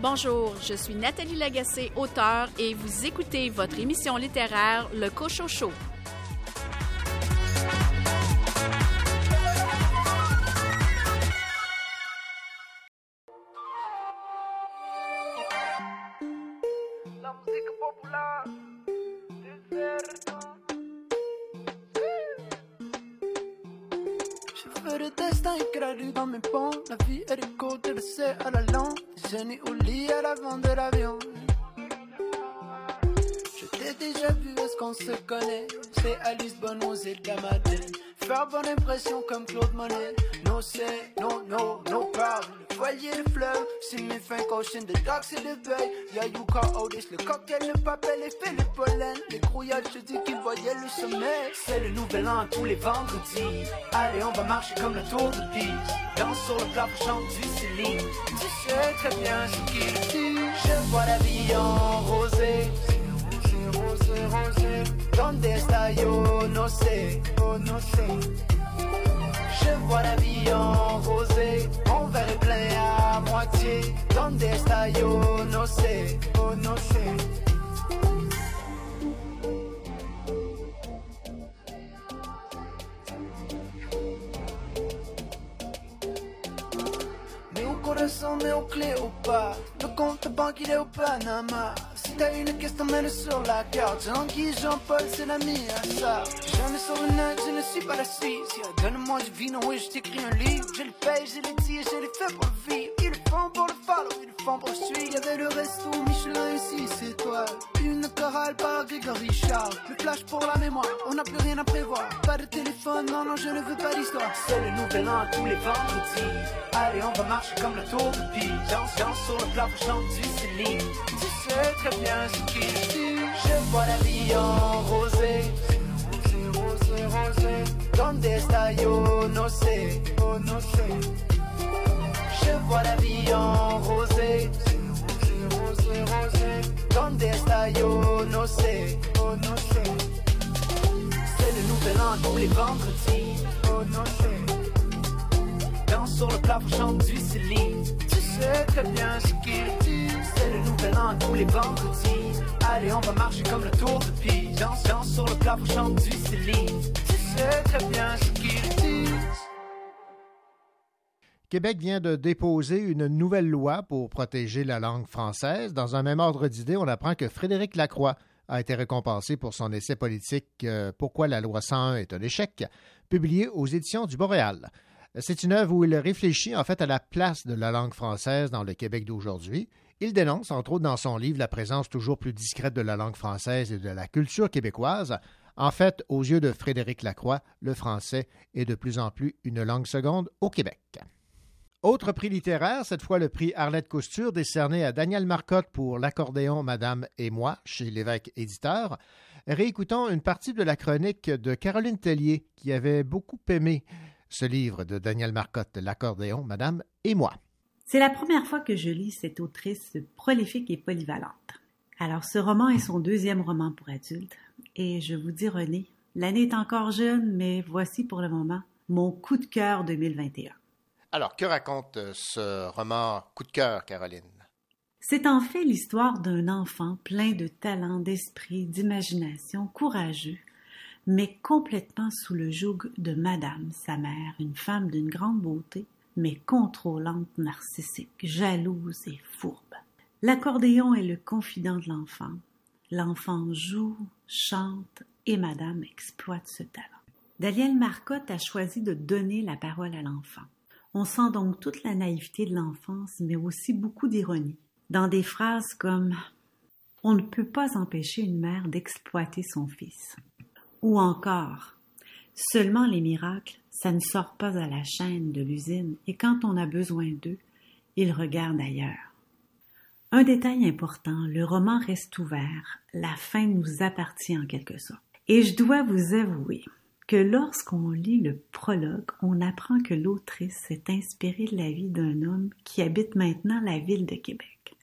A: Bonjour, je suis Nathalie Lagacé, auteure, et vous écoutez votre émission littéraire Le Cochocho.
B: Génie au lit à l'avant de l'avion. Je t'ai déjà vu, est-ce qu'on se connaît? C'est à Lisbonne, aux îles. Faire bonne impression comme Claude Monet. No say, no, no, no problem. Voilier, le fleuve, c'est mes fins cochines de docks et de beuil. Y'a Yuka Otis, le cocktail, le papel, l'effet, le pollen. Les grouillages, je dis qu'ils voyaient le sommet. C'est le nouvel an tous les vendredis. Allez, on va marcher comme le tour de piste. Danse sur le plat, chante du Céline. Tu sais très bien ce qu'il dit. Je vois la vie en rosé. Rosé, rosé, Donde está yo? No sé, oh. Je vois la vie en rosé, mon verre plein à moitié. Donde está yo no sé, oh no sé. Meu coração, meu Cléopâtre Le compte banque il est au Panama. Si t'as une question, mets-le sur la carte. Jean-Guy, Jean-Paul, c'est la mienne, ça. Jamais sur le net, je ne suis pas la Suisse. Donne-moi du vino et je t'écris un livre. J'ai le paye, j'ai les tirs, j'ai les fait pour le vivre. Ils le font pour le follow, ils le font pour le resto Michelin et 6 étoiles Une chorale par Grégory Charles Le flash pour la mémoire, on n'a plus rien à prévoir. Pas de téléphone, non, non, je ne veux pas d'histoire. C'est le nouvel an tous les vendredis. Allez, on va marcher comme le tour de Pise. Danse, danse sur le plafond, chante du Céline. Tu sais très bien ce qu'il dit Je vois la vie en rosé. Rosé, rosé, rosé. Donde está yo no sé, oh no sé vois la vie en rosé Rosé, rosé, oh C'est le nouvel an tous les vendredis, oh no sé Danse sur le plafond, chante du Céline. Tu sais très bien ce qu'il dit. C'est le nouvel an tous les vendredis. Allez, on va marcher comme le tour de Pise. Danse, danse sur le plafond, chante du Céline. Tu sais très bien ce qu'il dit.
G: Québec vient de déposer une nouvelle loi pour protéger la langue française. Dans un même ordre d'idée, on apprend que Frédéric Lacroix a été récompensé pour son essai politique euh, Pourquoi la loi 101 est un échec, publié aux éditions du Boréal. C'est une œuvre où il réfléchit en fait à la place de la langue française dans le Québec d'aujourd'hui. Il dénonce, entre autres dans son livre, la présence toujours plus discrète de la langue française et de la culture québécoise. En fait, aux yeux de Frédéric Lacroix, le français est de plus en plus une langue seconde au Québec. Autre prix littéraire, cette fois le prix Arlette Cousture, décerné à Daniel Marcotte pour L'accordéon Madame et moi, chez l'évêque éditeur. Réécoutons une partie de la chronique de Caroline Tellier, qui avait beaucoup aimé ce livre de Daniel Marcotte, L'accordéon Madame et moi.
F: C'est la première fois que je lis cette autrice prolifique et polyvalente. Alors, ce roman est son deuxième roman pour adultes, et je vous dis, René, l'année est encore jeune, mais voici pour le moment mon coup de cœur 2021.
G: Alors, que raconte euh, ce roman coup de cœur, Caroline?
F: C'est en fait l'histoire d'un enfant plein de talent, d'esprit, d'imagination, courageux, mais complètement sous le joug de Madame, sa mère, une femme d'une grande beauté, mais contrôlante, narcissique, jalouse et fourbe. L'accordéon est le confident de l'enfant. L'enfant joue, chante, et Madame exploite ce talent. Daniel Marcotte a choisi de donner la parole à l'enfant. On sent donc toute la naïveté de l'enfance, mais aussi beaucoup d'ironie. Dans des phrases comme On ne peut pas empêcher une mère d'exploiter son fils. Ou encore Seulement les miracles, ça ne sort pas à la chaîne de l'usine, et quand on a besoin d'eux, ils regardent ailleurs. Un détail important, le roman reste ouvert, la fin nous appartient en quelque sorte. Et je dois vous avouer que lorsqu'on lit le prologue, on apprend que l'autrice s'est inspirée de la vie d'un homme qui habite maintenant la ville de Québec.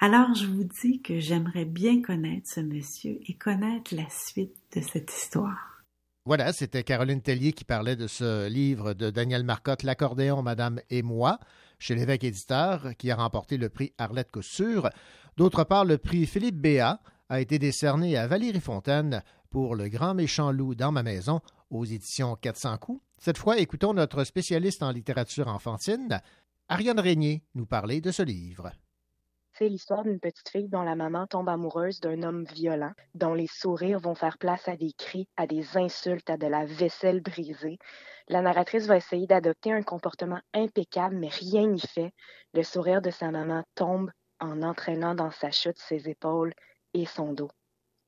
F: Alors je vous dis que j'aimerais bien connaître ce monsieur et connaître la suite de cette histoire.
G: Voilà, c'était Caroline Tellier qui parlait de ce livre de Daniel Marcotte, L'accordéon, Madame et moi, chez l'évêque éditeur, qui a remporté le prix Arlette Coussure. D'autre part, le prix Philippe Béat a été décerné à Valérie Fontaine pour Le grand méchant loup dans ma maison aux éditions 400 coups. Cette fois, écoutons notre spécialiste en littérature enfantine, Ariane Régnier, nous parler de ce livre.
P: C'est l'histoire d'une petite fille dont la maman tombe amoureuse d'un homme violent, dont les sourires vont faire place à des cris, à des insultes, à de la vaisselle brisée. La narratrice va essayer d'adopter un comportement impeccable, mais rien n'y fait. Le sourire de sa maman tombe en entraînant dans sa chute ses épaules et son dos.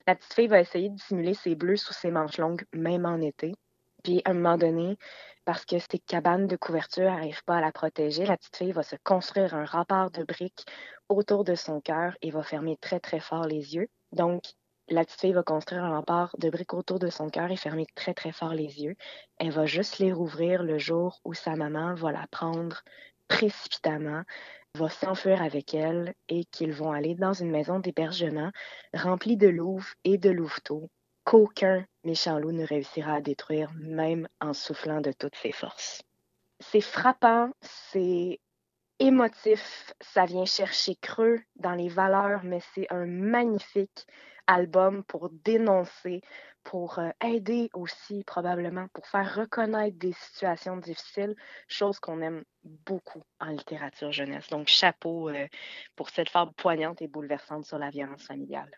P: La petite fille va essayer de dissimuler ses bleus sous ses manches longues, même en été. Puis, à un moment donné, parce que ses cabanes de couverture n'arrivent pas à la protéger, la petite fille va se construire un rempart de briques autour de son cœur et va fermer très, très fort les yeux. Donc, la petite fille va construire un rempart de briques autour de son cœur et fermer très, très fort les yeux. Elle va juste les rouvrir le jour où sa maman va la prendre précipitamment va s'enfuir avec elle et qu'ils vont aller dans une maison d'hébergement remplie de louves et de louveteaux. qu'aucun méchant loup ne réussira à détruire, même en soufflant de toutes ses forces. C'est frappant, c'est émotif, ça vient chercher creux dans les valeurs, mais c'est un magnifique album pour dénoncer, pour euh, aider aussi probablement, pour faire reconnaître des situations difficiles, chose qu'on aime beaucoup en littérature jeunesse. Donc chapeau euh, pour cette fable poignante et bouleversante sur la violence familiale.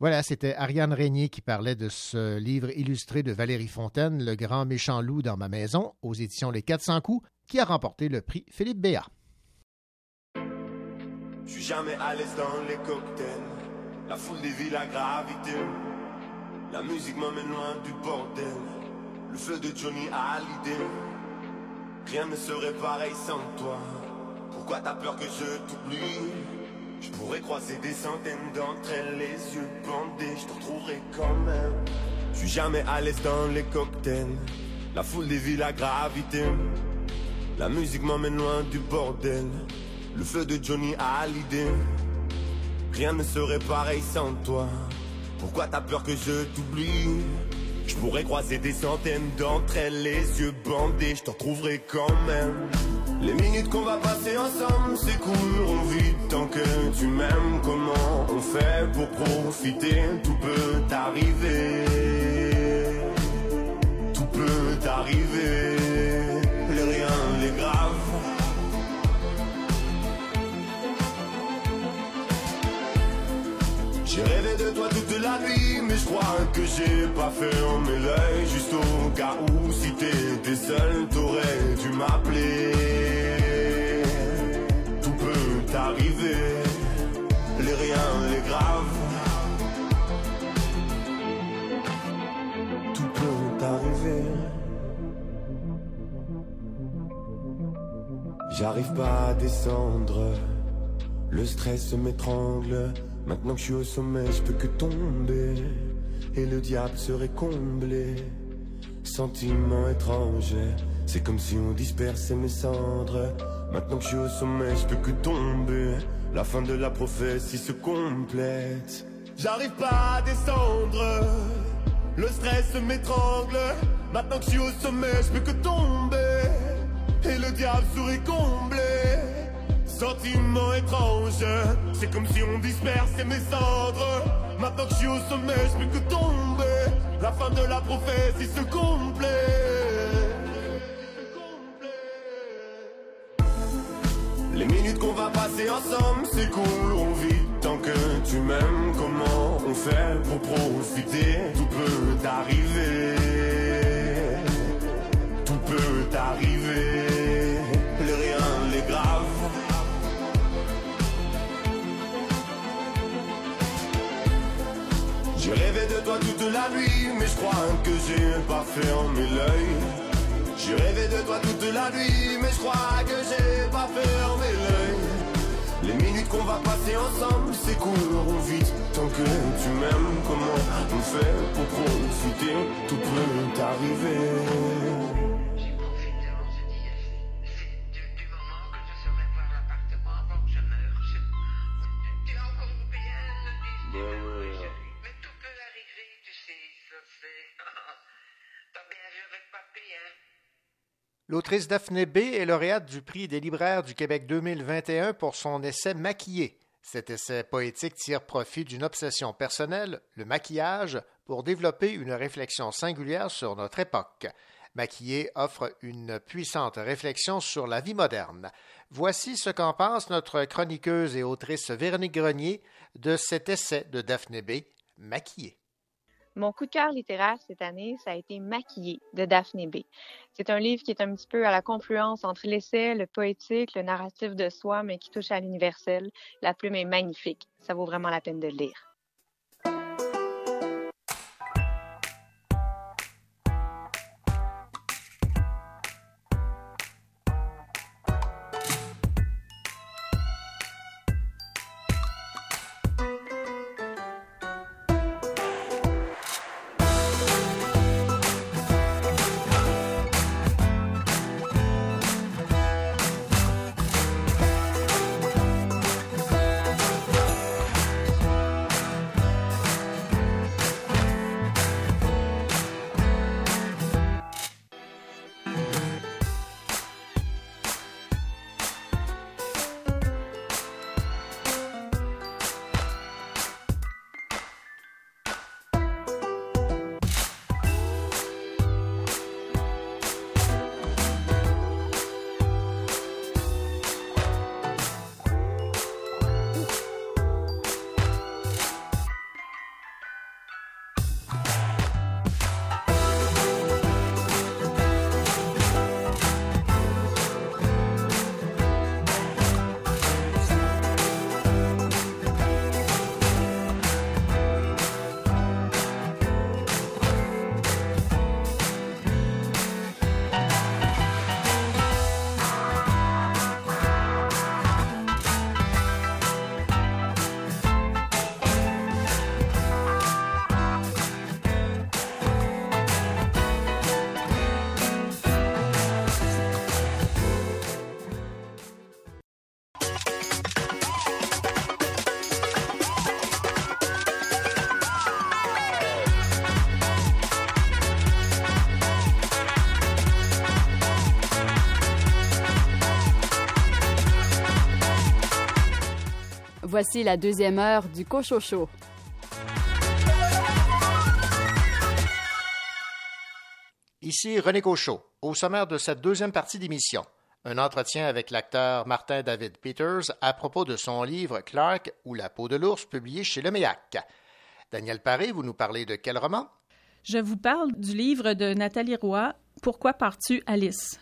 G: Voilà, c'était Ariane Régnier qui parlait de ce livre illustré de Valérie Fontaine, Le grand méchant loup dans ma maison, aux éditions Les 400 coups, qui a remporté le prix Philippe Béat.
Q: Je suis jamais à l'aise dans les cocktails. La foule dévie la gravité. La musique m'emmène loin du bordel. Le feu de Johnny a l'idée. Rien ne serait pareil sans toi. Pourquoi t'as peur que je t'oublie? Je pourrais croiser des centaines d'entre elles, les yeux bandés, je te retrouverai quand même. Je suis jamais à l'aise dans les cocktails. La foule dévie la gravité. La musique m'emmène loin du bordel. Le feu de Johnny a l'idée. Rien ne serait pareil sans toi. Pourquoi t'as peur que je t'oublie? Je pourrais croiser des centaines d'entre elles, les yeux bandés, je t'en retrouverai quand même. Les minutes qu'on va passer ensemble s'écouleront vite tant que tu m'aimes. Comment on fait pour profiter? Tout peut arriver. Tout peut arriver. Toi toute la nuit, mais je crois que j'ai pas fermé l'œil juste au cas où si t'étais seul, t'aurais dû m'appeler. Tout peut arriver, les riens, les graves. Tout peut arriver. J'arrive pas à descendre, le stress m'étrangle. Maintenant que je suis au sommet, je peux que tomber. Et le diable serait comblé. Sentiment étrange, c'est comme si on dispersait mes cendres. Maintenant que je suis au sommet, je peux que tomber. La fin de la prophétie se complète. J'arrive pas à descendre, le stress m'étrangle. Maintenant que je suis au sommet, je peux que tomber. Et le diable serait comblé. Sentiment étrange, c'est comme si on dispersait mes cendres. Maintenant que je suis au sommet, je peux que tomber. La fin de la prophétie se complète. Les minutes qu'on va passer ensemble s'écoulent vite tant que tu m'aimes. Comment on fait pour profiter? Tout peut arriver. Toi toute la nuit, mais je crois que j'ai pas fermé l'œil. J'ai rêvé de toi toute la nuit, mais je crois que j'ai pas fermé l'œil. Les minutes qu'on va passer ensemble s'écouleront vite tant que tu m'aimes. Comment on fait pour profiter Tout peut arriver.
G: L'autrice Daphné B. est lauréate du prix des libraires du Québec 2021 pour son essai Maquillé. Cet essai poétique tire profit d'une obsession personnelle, le maquillage, pour développer une réflexion singulière sur notre époque. Maquillé offre une puissante réflexion sur la vie moderne. Voici ce qu'en pense notre chroniqueuse et autrice Véronique Grenier de cet essai de Daphné B. Maquillé.
R: Mon coup de cœur littéraire cette année, ça a été Maquillé de Daphné B. C'est un livre qui est un petit peu à la confluence entre l'essai, le poétique, le narratif de soi, mais qui touche à l'universel. La plume est magnifique. Ça vaut vraiment la peine de le lire.
A: Voici la deuxième heure du Cochocho.
G: Ici René Cochot, au sommaire de cette deuxième partie d'émission. Un entretien avec l'acteur Martin David Peters à propos de son livre Clark ou la peau de l'ours publié chez Le Méac. Daniel Paré, vous nous parlez de quel roman?
D: Je vous parle du livre de Nathalie Roy, Pourquoi pars-tu, Alice?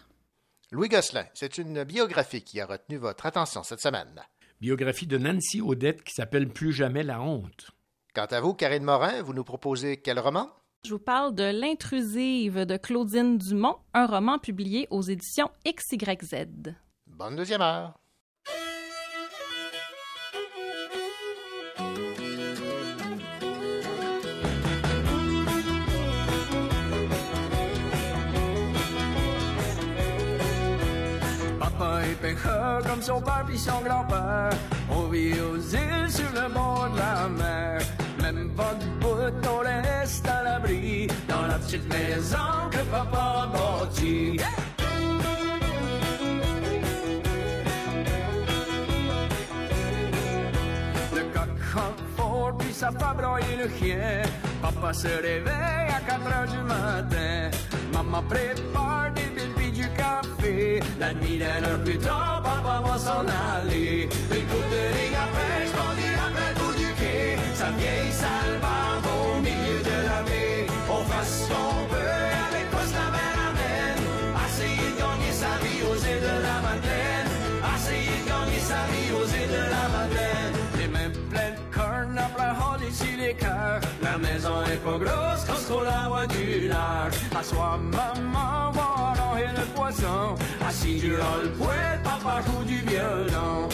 G: Louis Gosselin, c'est une biographie qui a retenu votre attention cette semaine.
E: Biographie de Nancy Odette qui s'appelle Plus jamais la honte.
G: Quant à vous, Karine Morin, vous nous proposez quel roman?
D: Je vous parle de L'intrusive de Claudine Dumont, un roman publié aux éditions XYZ.
G: Bonne deuxième heure.
S: Comme son père puis son grand-père. On vit aux îles sur le bord de la mer. Même pas de bout, on reste à l'abri dans la petite maison que papa a bâtie. Le coq fort puis ça fait broyer le chien. Papa se réveille à 4 heures du matin. Maman prépare des du café. La nuit d'une heure plus tard, papa va s'en aller. Une de ligne à pêche, bandit après le bout du quai. Sa vieille salle au milieu de la baie. On fait ce qu'on peut avec quoi la mer amène. De gagner sa vie aux îles de la Madeleine. Essayer de gagner sa vie aux îles de la Madeleine. Les mains pleines cornes après hall ici les cœurs. La maison est pas grosse quand on la voit du large. À soi, maman, poisson. Assis sur le poêle, papa joue du violon.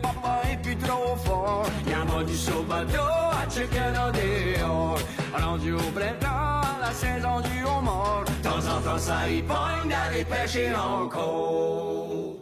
S: Papa est plus trop fort. Y'a pas du saut bateau à chicken dehors. Rendu au printemps, la saison du homard. De temps en temps, ça y pogne d'aller pêcher encore.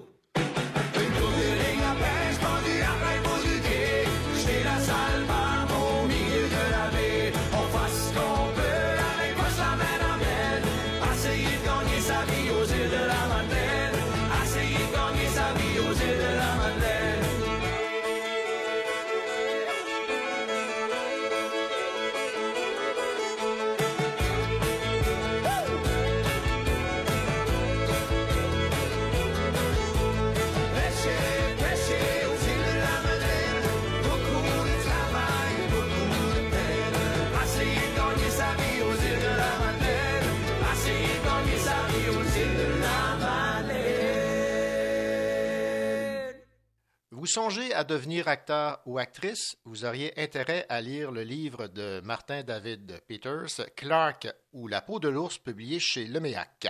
G: Songez à devenir acteur ou actrice? Vous auriez intérêt à lire le livre de Martin David Peters, Clark ou La peau de l'ours, publié chez Le Méac.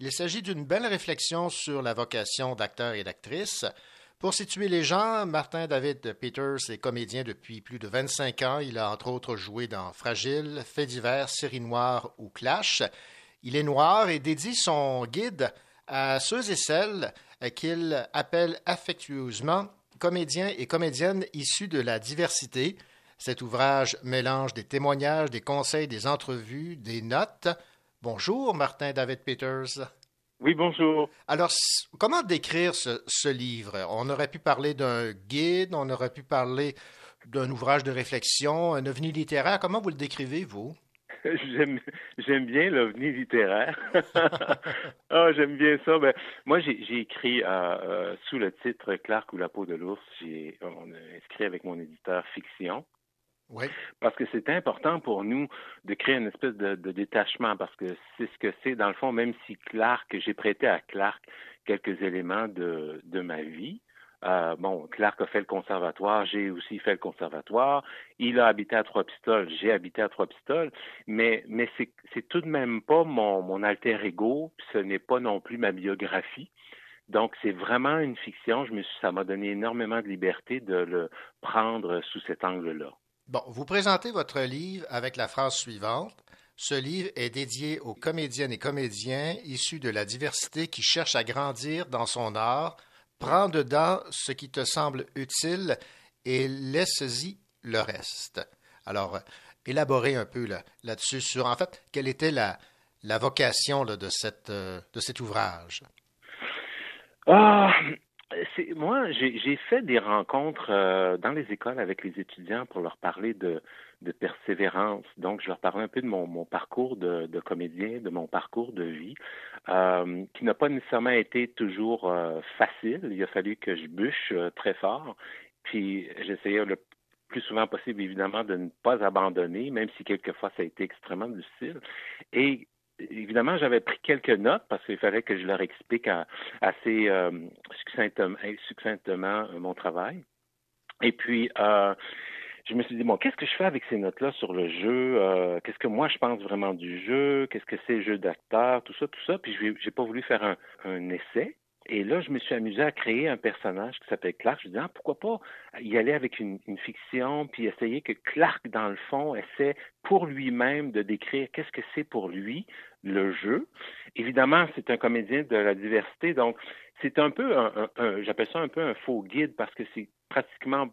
G: Il s'agit d'une belle réflexion sur la vocation d'acteur et d'actrice. Pour situer les gens, Martin David Peters est comédien depuis plus de 25 ans. Il a entre autres joué dans Fragile, Faits divers, Série noire ou Clash. Il est noir et dédie son guide à ceux et celles qu'il appelle affectueusement comédiens et comédiennes issus de la diversité. Cet ouvrage mélange des témoignages, des conseils, des entrevues, des notes. Bonjour, Martin David Peters.
T: Oui, bonjour.
G: Alors, comment décrire ce, ce livre? On aurait pu parler d'un guide, on aurait pu parler d'un ouvrage de réflexion, un ovni littéraire. Comment vous le décrivez, vous?
T: J'aime, j'aime bien l'ovni littéraire. Ah, j'aime bien ça. Ben, moi, j'ai, j'ai écrit euh, euh, sous le titre Clark ou la peau de l'ours. J'ai, on a inscrit avec mon éditeur fiction.
G: Oui.
T: Parce que c'est important pour nous de créer une espèce de, de détachement, parce que c'est ce que c'est, dans le fond, même si Clark, j'ai prêté à Clark quelques éléments de, de ma vie, Euh, bon, Clark a fait le conservatoire, j'ai aussi fait le conservatoire. Il a habité à Trois-Pistoles, j'ai habité à Trois-Pistoles, mais, mais c'est tout de même pas mon, mon alter ego, ce n'est pas non plus ma biographie. Donc, c'est vraiment une fiction. Je me suis, ça m'a donné énormément de liberté de le prendre sous cet angle-là.
G: Bon, vous présentez votre livre avec la phrase suivante. Ce livre est dédié aux comédiennes et comédiens issus de la diversité qui cherchent à grandir dans son art. Prends dedans ce qui te semble utile et laisse-y le reste. Alors, élaborez un peu là-dessus sur, en fait, quelle était la, la vocation de, cette, euh, de cet ouvrage.
T: Ah, moi, j'ai fait des rencontres euh, dans les écoles avec les étudiants pour leur parler de, de persévérance. Donc, je leur parlais un peu de mon, mon parcours de, de, comédien, de mon parcours de vie, euh, qui n'a pas nécessairement été toujours euh, facile. Il a fallu que je bûche très fort. Puis, j'essayais le plus souvent possible, évidemment, de ne pas abandonner, même si quelquefois ça a été extrêmement difficile. Et évidemment, j'avais pris quelques notes parce qu'il fallait que je leur explique assez euh, succinctement, succinctement, euh, mon travail. Et puis, euh, je me suis dit, bon, qu'est-ce que je fais avec ces notes-là sur le jeu? Euh, qu'est-ce que moi je pense vraiment du jeu? Qu'est-ce que c'est jeu d'acteur? Tout ça, tout ça. Puis, je n'ai pas voulu faire un, un essai. Et là, je me suis amusé à créer un personnage qui s'appelle Clark. Je me dis, ah, pourquoi pas y aller avec une, fiction, puis essayer que Clark, dans le fond, essaie pour lui-même de décrire qu'est-ce que c'est pour lui le jeu. Évidemment, c'est un comédien de la diversité, donc c'est un peu, un, un, j'appelle ça un peu un faux guide parce que c'est pratiquement,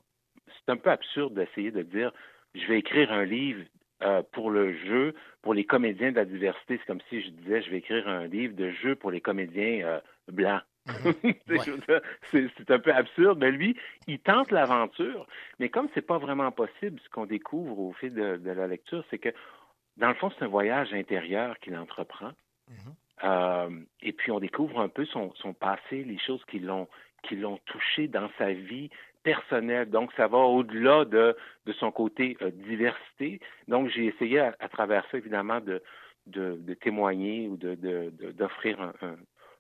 T: c'est un peu absurde d'essayer de dire, je vais écrire un livre euh, pour le jeu, pour les comédiens de la diversité. C'est comme si je disais, je vais écrire un livre de jeu pour les comédiens euh, blancs. c'est un peu absurde, mais lui, il tente l'aventure. Mais comme c'est pas vraiment possible, ce qu'on découvre au fil de, la lecture, c'est que dans le fond, c'est un voyage intérieur qu'il entreprend. Euh, et puis on découvre un peu son, son passé, les choses qui l'ont qui l'ont touché dans sa vie personnelle. Donc ça va au-delà de, de son côté euh, diversité. Donc j'ai essayé à, travers ça évidemment de, de, de témoigner ou de d'offrir un, un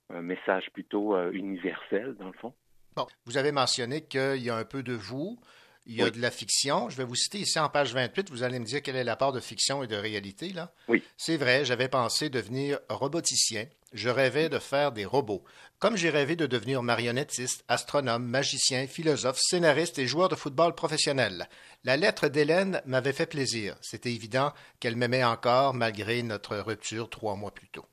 T: message plutôt euh, universel, dans le fond.
G: Bon, vous avez mentionné qu'il y a un peu de vous, il y a de la fiction. Je vais vous citer ici en page 28, vous allez me dire quelle est la part de fiction et de réalité, là.
T: Oui.
G: C'est vrai, j'avais pensé devenir roboticien. Je rêvais de faire des robots. Comme j'ai rêvé de devenir marionnettiste, astronome, magicien, philosophe, scénariste et joueur de football professionnel. La lettre d'Hélène m'avait fait plaisir. C'était évident qu'elle m'aimait encore malgré notre rupture trois mois plus tôt.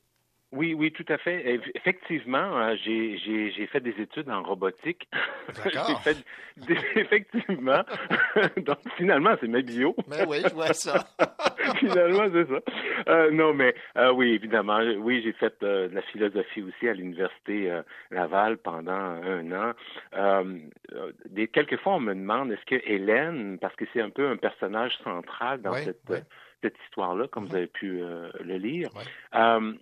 T: Oui, oui, tout à fait. Effectivement, hein, j'ai, j'ai, j'ai fait des études en robotique.
G: D'accord.
T: fait effectivement. Donc, finalement, c'est ma bio.
G: Mais oui, je vois ça.
T: finalement, c'est ça. Euh, non, mais euh, oui, évidemment. Oui, j'ai fait euh, de la philosophie aussi à l'Université euh, Laval pendant un an. Euh, des, quelquefois, on me demande, est-ce que Hélène, parce que c'est un peu un personnage central dans cette, cette histoire-là, comme vous avez pu le lire, euh,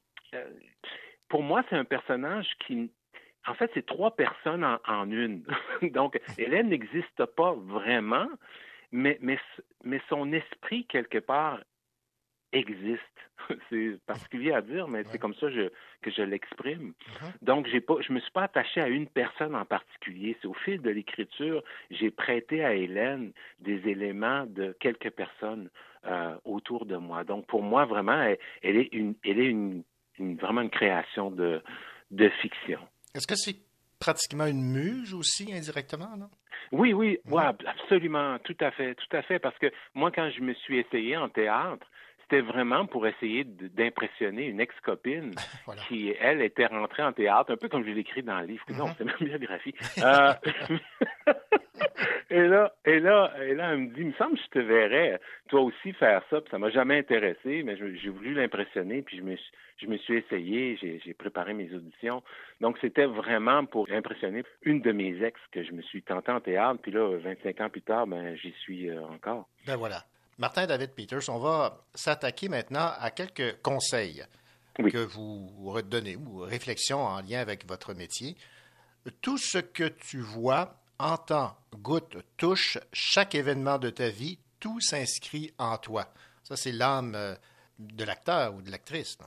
T: pour moi, c'est un personnage qui, en fait, c'est trois personnes en, une. Donc, Hélène n'existe pas vraiment, mais, mais, mais son esprit, quelque part, existe. c'est particulier à dire, mais c'est comme ça que je l'exprime. Uh-huh. Donc, j'ai pas, je me suis pas attaché à une personne en particulier. C'est au fil de l'écriture, j'ai prêté à Hélène des éléments de quelques personnes euh, autour de moi. Donc, pour moi, vraiment, elle est une, elle est une vraiment une création de, de fiction.
G: Est-ce que c'est pratiquement une muse aussi, indirectement, non?
T: Oui, oui, ouais, absolument, tout à fait, tout à fait, parce que moi, quand je me suis essayé en théâtre, c'était vraiment pour essayer d'impressionner une ex-copine qui, elle, était rentrée en théâtre, un peu comme je l'écris dans le livre. Non, mm-hmm. c'est ma biographie. Euh, et là, et là, et là, elle me dit, il me semble que je te verrais toi aussi faire ça. Puis ça m'a jamais intéressé, mais j'ai voulu l'impressionner, puis je me, je me suis essayé, j'ai préparé mes auditions. Donc c'était vraiment pour impressionner une de mes ex que je me suis tenté en théâtre. Puis là, 25 ans plus tard, ben j'y suis euh, encore.
G: Ben voilà. Martin David Peters, on va s'attaquer maintenant à quelques conseils que vous redonnez ou réflexions en lien avec votre métier. Tout ce que tu vois entend, goûte, touche chaque événement de ta vie, tout s'inscrit en toi. Ça, c'est l'âme euh, de l'acteur ou de l'actrice.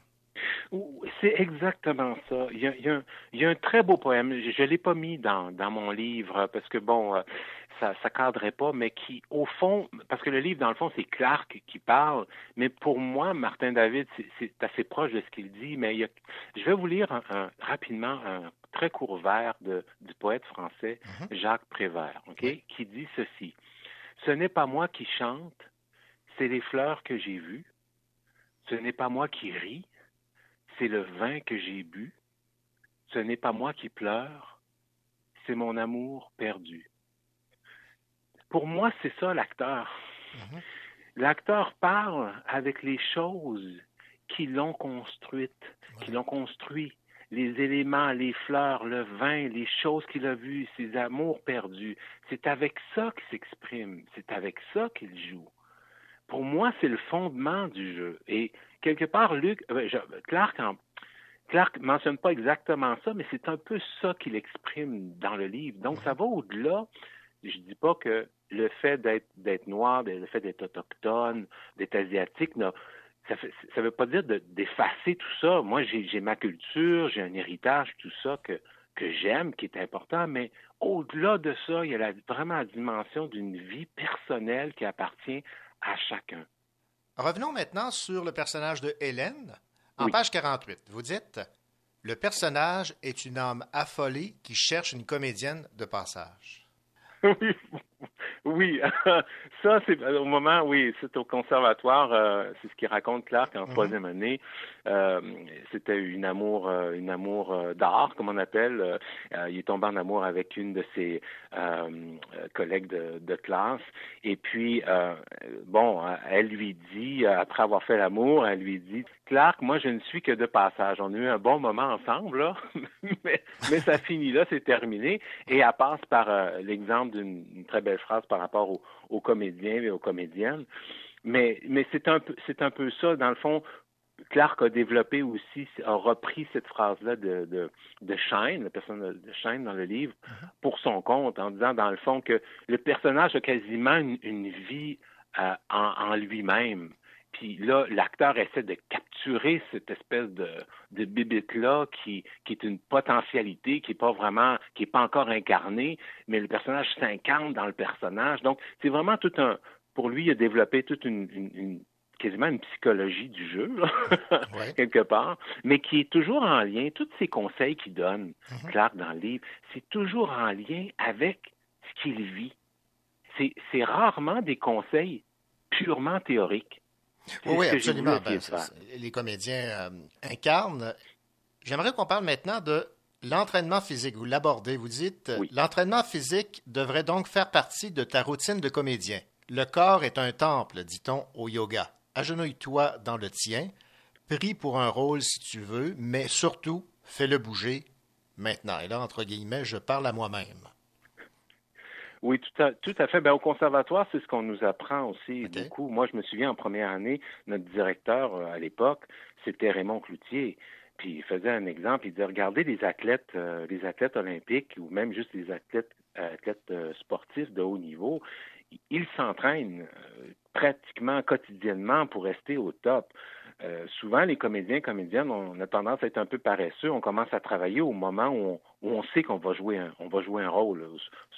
T: C'est exactement ça. Il y, a, il, y a un, il y a, un, très beau poème. Je ne l'ai pas mis dans, dans mon livre parce que, bon, euh, ça ne cadrait pas, mais qui, au fond, parce que le livre, dans le fond, c'est Clark qui parle, mais pour moi, Martin David, c'est assez proche de ce qu'il dit, mais il y a, je vais vous lire un, un, rapidement un très court vers de, du poète français
G: Mm-hmm.
T: Jacques Prévert, okay, qui dit ceci. Ce n'est pas moi qui chante, c'est les fleurs que j'ai vues. Ce n'est pas moi qui ris, c'est le vin que j'ai bu. Ce n'est pas moi qui pleure, c'est mon amour perdu. Pour moi, c'est ça l'acteur.
G: Mm-hmm.
T: L'acteur parle avec les choses qui l'ont construite, qui l'ont construit. Les éléments, les fleurs, le vin, les choses qu'il a vues, ses amours perdus. C'est avec ça qu'il s'exprime. C'est avec ça qu'il joue. Pour moi, c'est le fondement du jeu. Et quelque part, Luc, euh, je, Clark, en, Clark mentionne pas exactement ça, mais c'est un peu ça qu'il exprime dans le livre. Donc, ça va au-delà. Je dis pas que le fait d'être noir, le fait d'être autochtone, d'être asiatique, ça ne veut pas dire d'effacer tout ça. Moi, j'ai ma culture, j'ai un héritage, tout ça que, que j'aime, qui est important, mais au-delà de ça, il y a la, vraiment la dimension d'une vie personnelle qui appartient à chacun.
G: Revenons maintenant sur le personnage de Hélène. En
T: oui.
G: page 48, vous dites Le personnage est une âme affolée qui cherche une comédienne de passage.
T: oui, oui. ça, c'est au moment, oui, c'est au conservatoire, euh, c'est ce qu'il raconte Clark en troisième mm -hmm. année. Euh, c'était une amour, euh, une amour d'art, comme on appelle. il est tombé en amour avec une de ses collègues de, de, classe. Et puis, bon, elle lui dit, après avoir fait l'amour, elle lui dit, Clark, moi, je ne suis que de passage. On a eu un bon moment ensemble, là, mais, mais, ça finit là, c'est terminé. Et elle passe par l'exemple d'une très belle phrase par rapport aux, aux comédiens et aux comédiennes. Mais, mais c'est un un peu ça, dans le fond. Clark a développé aussi, a repris cette phrase-là de, de, de Shine, la personne de Shine dans le livre, pour son compte, en disant, dans le fond, que le personnage a quasiment une, une vie euh, en, en lui-même. Puis là, l'acteur essaie de capturer cette espèce de, de bibite-là qui, qui est une potentialité, qui n'est pas vraiment, qui n'est pas encore incarnée, mais le personnage s'incarne dans le personnage. Donc, c'est vraiment tout un, pour lui, il a développé toute une, une, une quasiment une psychologie du jeu, là, ouais. quelque part, mais qui est toujours en lien, tous ces conseils qu'il donne, mm -hmm. Clark, dans le livre, c'est toujours en lien avec ce qu'il vit. C'est rarement des conseils purement théoriques.
G: Oui, oui absolument. Ben, les comédiens euh, incarnent. J'aimerais qu'on parle maintenant de l'entraînement physique. Vous l'abordez, vous dites,
T: oui.
G: l'entraînement physique devrait donc faire partie de ta routine de comédien. Le corps est un temple, dit-on au yoga. Agenouille-toi dans le tien, prie pour un rôle si tu veux, mais surtout, fais-le bouger maintenant. Et là, entre guillemets, je parle à moi-même.
T: Oui, tout à, tout à fait. Ben, au conservatoire, c'est ce qu'on nous apprend aussi okay. beaucoup. Moi, je me souviens en première année, notre directeur euh, à l'époque, c'était Raymond Cloutier. Puis il faisait un exemple, il disait regardez les athlètes, euh, les athlètes olympiques ou même juste les athlètes, athlètes euh, sportifs de haut niveau, ils s'entraînent pratiquement quotidiennement pour rester au top. Souvent, les comédiens, comédiennes, on a tendance à être un peu paresseux. On commence à travailler au moment où on, où on sait qu'on va jouer un, on va jouer un rôle.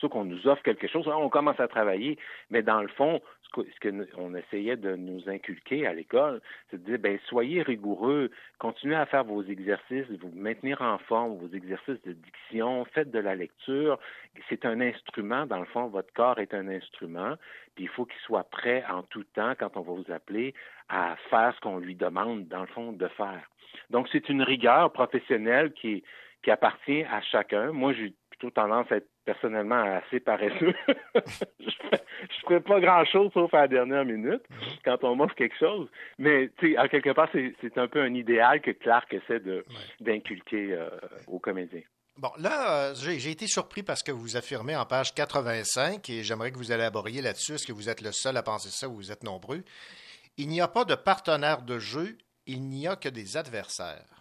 T: Sauf qu'on nous offre quelque chose, on commence à travailler. Mais dans le fond, ce que, ce que on essayait de nous inculquer à l'école, c'est de dire, ben, soyez rigoureux, continuez à faire vos exercices, vous maintenir en forme, vos exercices de diction, faites de la lecture. C'est un instrument, dans le fond, votre corps est un instrument. Puis il faut qu'il soit prêt en tout temps quand on va vous appeler à faire ce qu'on lui demande, dans le fond, de faire. Donc, c'est une rigueur professionnelle qui, qui appartient à chacun. Moi, j'ai plutôt tendance à être personnellement assez paresseux. je ne ferai pas grand-chose sauf à la dernière minute quand on m'offre quelque chose. Mais, tu sais, à quelque part, c'est un peu un idéal que Clark essaie d'inculquer euh, aux comédiens.
G: Bon, là, euh, j'ai été surpris parce que vous affirmez en page 85, et j'aimerais que vous élaboriez là-dessus. Est-ce que vous êtes le seul à penser ça ou vous êtes nombreux? Il n'y a pas de partenaire de jeu, il n'y a que des adversaires.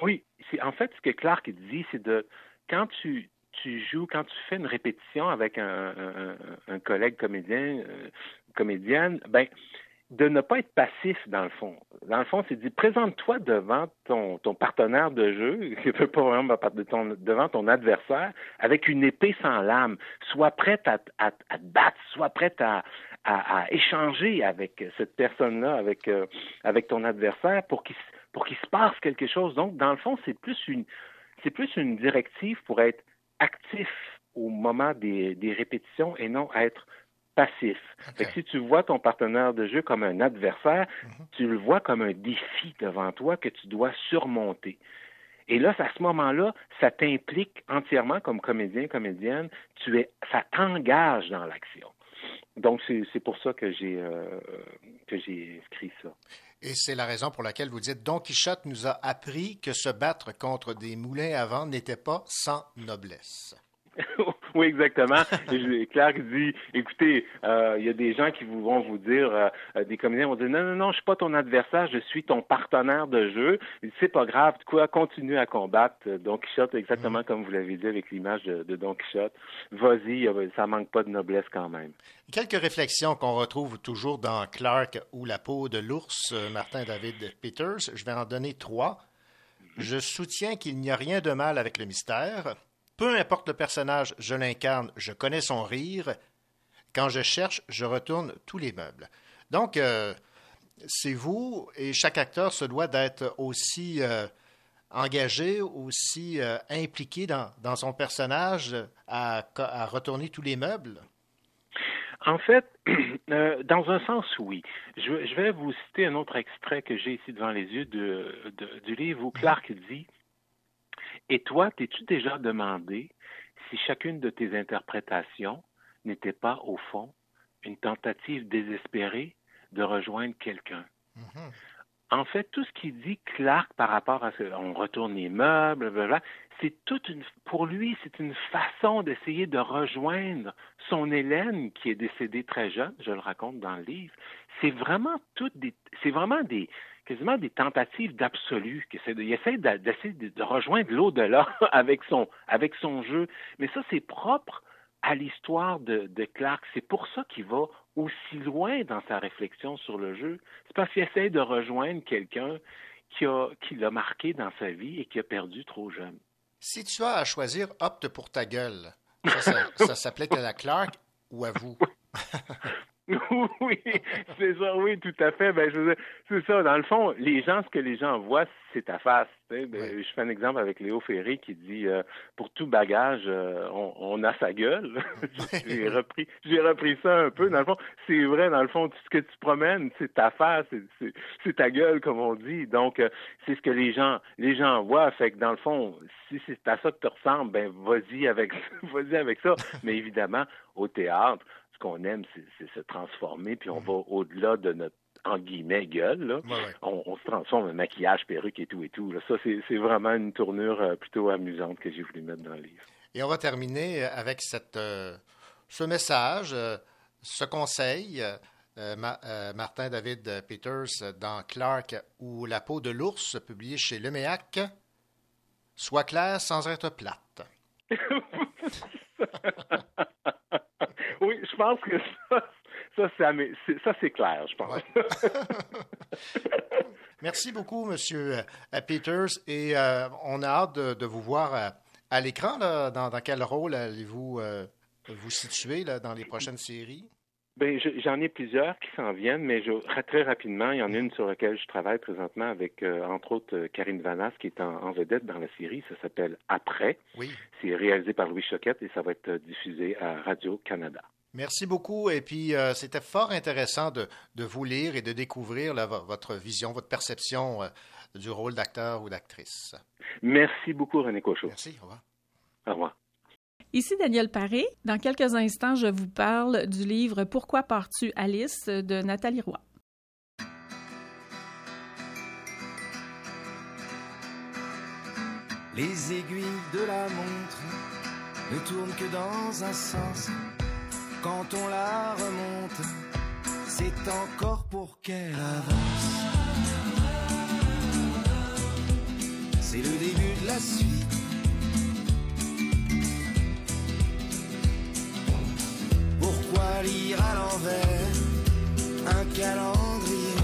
T: Oui, en fait, ce que Clark dit, c'est de quand tu, joues, quand tu fais une répétition avec un, collègue comédien, euh, comédienne, ben de ne pas être passif dans le fond. Dans le fond, c'est dit présente-toi devant ton, ton partenaire de jeu, pas vraiment ton, devant ton adversaire, avec une épée sans lame. Sois prête à, à, à te battre, sois prête à, à, échanger avec cette personne-là, avec, euh, avec ton adversaire, pour qu'il pour qu'il se passe quelque chose. Donc, dans le fond, c'est plus une c'est plus une directive pour être actif au moment des, des répétitions et non être passif. si tu vois ton partenaire de jeu comme un adversaire, mhm. tu le vois comme un défi devant toi que tu dois surmonter. Et là, à ce moment-là, ça t'implique entièrement comme comédien, comédienne, tu es, ça t'engage dans l'action. Donc, c'est pour ça que j'ai euh, que j'ai écrit ça.
G: Et c'est la raison pour laquelle vous dites Don Quichotte nous a appris que se battre contre des moulins à vent n'était pas sans noblesse.
T: oui, exactement. Clark dit, écoutez, euh, il y a des gens qui vont vous dire, euh, euh, des comédiens vont dire, non, non, non, je suis pas ton adversaire, je suis ton partenaire de jeu. C'est pas grave, quoi, continue à combattre. Don Quichotte, exactement mm. comme vous l'avez dit avec l'image de, de, Don Quichotte. Vas-y, ça manque pas de noblesse quand même.
G: Quelques réflexions qu'on retrouve toujours dans Clark ou La peau de l'ours, Martin David Peters. Je vais en donner trois. Je soutiens qu'il n'y a rien de mal avec le mystère. Peu importe le personnage, je l'incarne, je connais son rire. Quand je cherche, je retourne tous les meubles. Donc, euh, c'est vous et chaque acteur se doit d'être aussi euh, engagé, aussi euh, impliqué dans, son personnage à, retourner tous les meubles?
T: En fait, dans un sens, oui. Je, vais vous citer un autre extrait que j'ai ici devant les yeux du livre où Clark dit et toi, t'es-tu déjà demandé si chacune de tes interprétations n'était pas, au fond, une tentative désespérée de rejoindre quelqu'un? Mm-hmm. En fait, tout ce qu'il dit Clark par rapport à ce, on retourne les meubles, c'est toute une, pour lui, c'est une façon d'essayer de rejoindre son Hélène qui est décédée très jeune, je le raconte dans le livre. C'est vraiment toutes des, c'est vraiment des, quasiment des tentatives d'absolu. Il essaie de, rejoindre l'au-delà avec son, avec son jeu. Mais ça, c'est propre à l'histoire de, de, Clark. C'est pour ça qu'il va aussi loin dans sa réflexion sur le jeu. C'est parce qu'il essaie de rejoindre quelqu'un qui, l'a marqué dans sa vie et qui a perdu trop jeune.
G: Si tu as à choisir, opte pour ta gueule. Ça, ça, s'appelait à Clark ou à vous?
T: oui, c'est ça, oui, tout à fait. Ben, je c'est ça. Dans le fond, les gens, ce que les gens voient, c'est ta face. Ben, je fais un exemple avec Léo Ferré qui dit euh, pour tout bagage, euh, on, a sa gueule. j'ai repris, j'ai repris ça un peu. Dans le fond, c'est vrai. Dans le fond, ce que tu promènes, c'est ta face, c'est, ta gueule, comme on dit. Donc, euh, c'est ce que les gens, les gens voient. Fait que dans le fond, si c'est à ça que tu ressembles, ben vas-y avec, vas-y avec ça. Mais évidemment, au théâtre qu'on aime, c'est se transformer, puis on mm. va au-delà de notre en guillemets gueule. On, se transforme en maquillage, perruque et tout et tout. Ça, c'est vraiment une tournure euh, plutôt amusante que j'ai voulu mettre dans le livre.
G: Et on va terminer avec cette, euh, ce message, euh, ce conseil. Martin David Peters dans Clark ou La peau de l'ours, publié chez Leméac. Sois clair sans être plate.
T: oui, je pense que ça, ça, ça c'est clair, je pense.
G: Merci beaucoup, Monsieur euh, Peters, et euh, on a hâte de, vous voir euh, à, l'écran. Dans, quel rôle allez-vous vous situer dans les prochaines séries?
T: Ben, j'en ai plusieurs qui s'en viennent, mais je, très rapidement, il y en a une sur laquelle je travaille présentement avec, entre autres, Karine Vanas, qui est en, vedette dans la série. Ça s'appelle Après.
G: Oui.
T: C'est réalisé par Louis Choquette et ça va être diffusé à Radio-Canada.
G: Merci beaucoup. Et puis, euh, c'était fort intéressant de, de, vous lire et de découvrir votre vision, votre perception euh, du rôle d'acteur ou d'actrice.
T: Merci beaucoup, René Cochot.
G: Merci. Au revoir.
T: Au revoir.
D: Ici Daniel Paré. Dans quelques instants, je vous parle du livre Pourquoi pars-tu Alice de Nathalie Roy.
I: Les aiguilles de la montre ne tournent que dans un sens quand on la remonte, c'est encore pour qu'elle avance. C'est le début de la suite. quoi lire à l'envers un calendrier,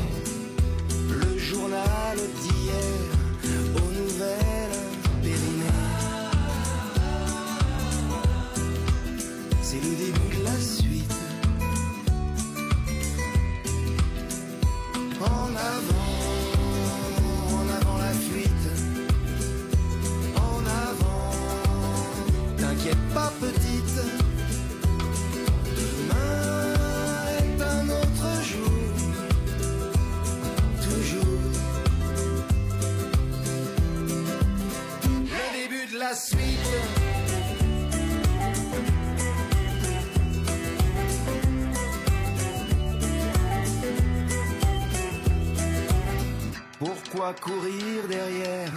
B: le journal d'hier aux nouvelles périmées. C'est le début de la suite. En avant, en avant la fuite. En avant, t'inquiète pas petit. Courir derrière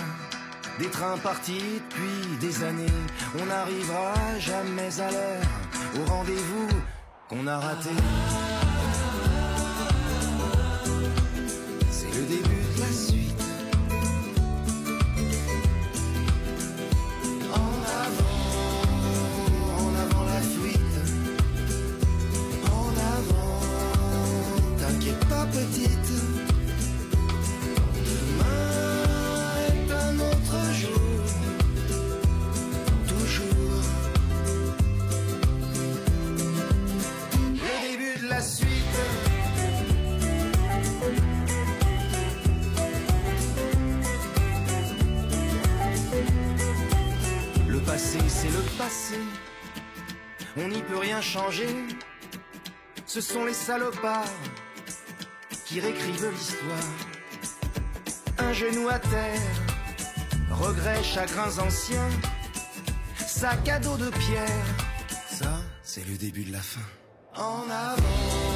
B: des trains partis depuis des années On n'arrivera jamais à l'heure au rendez-vous qu'on a raté. Ce sont les salopards qui réécrivent l'histoire un genou à terre, regrets, chagrins anciens, sac à dos de pierre. Ça, c'est le début de la fin. En avant,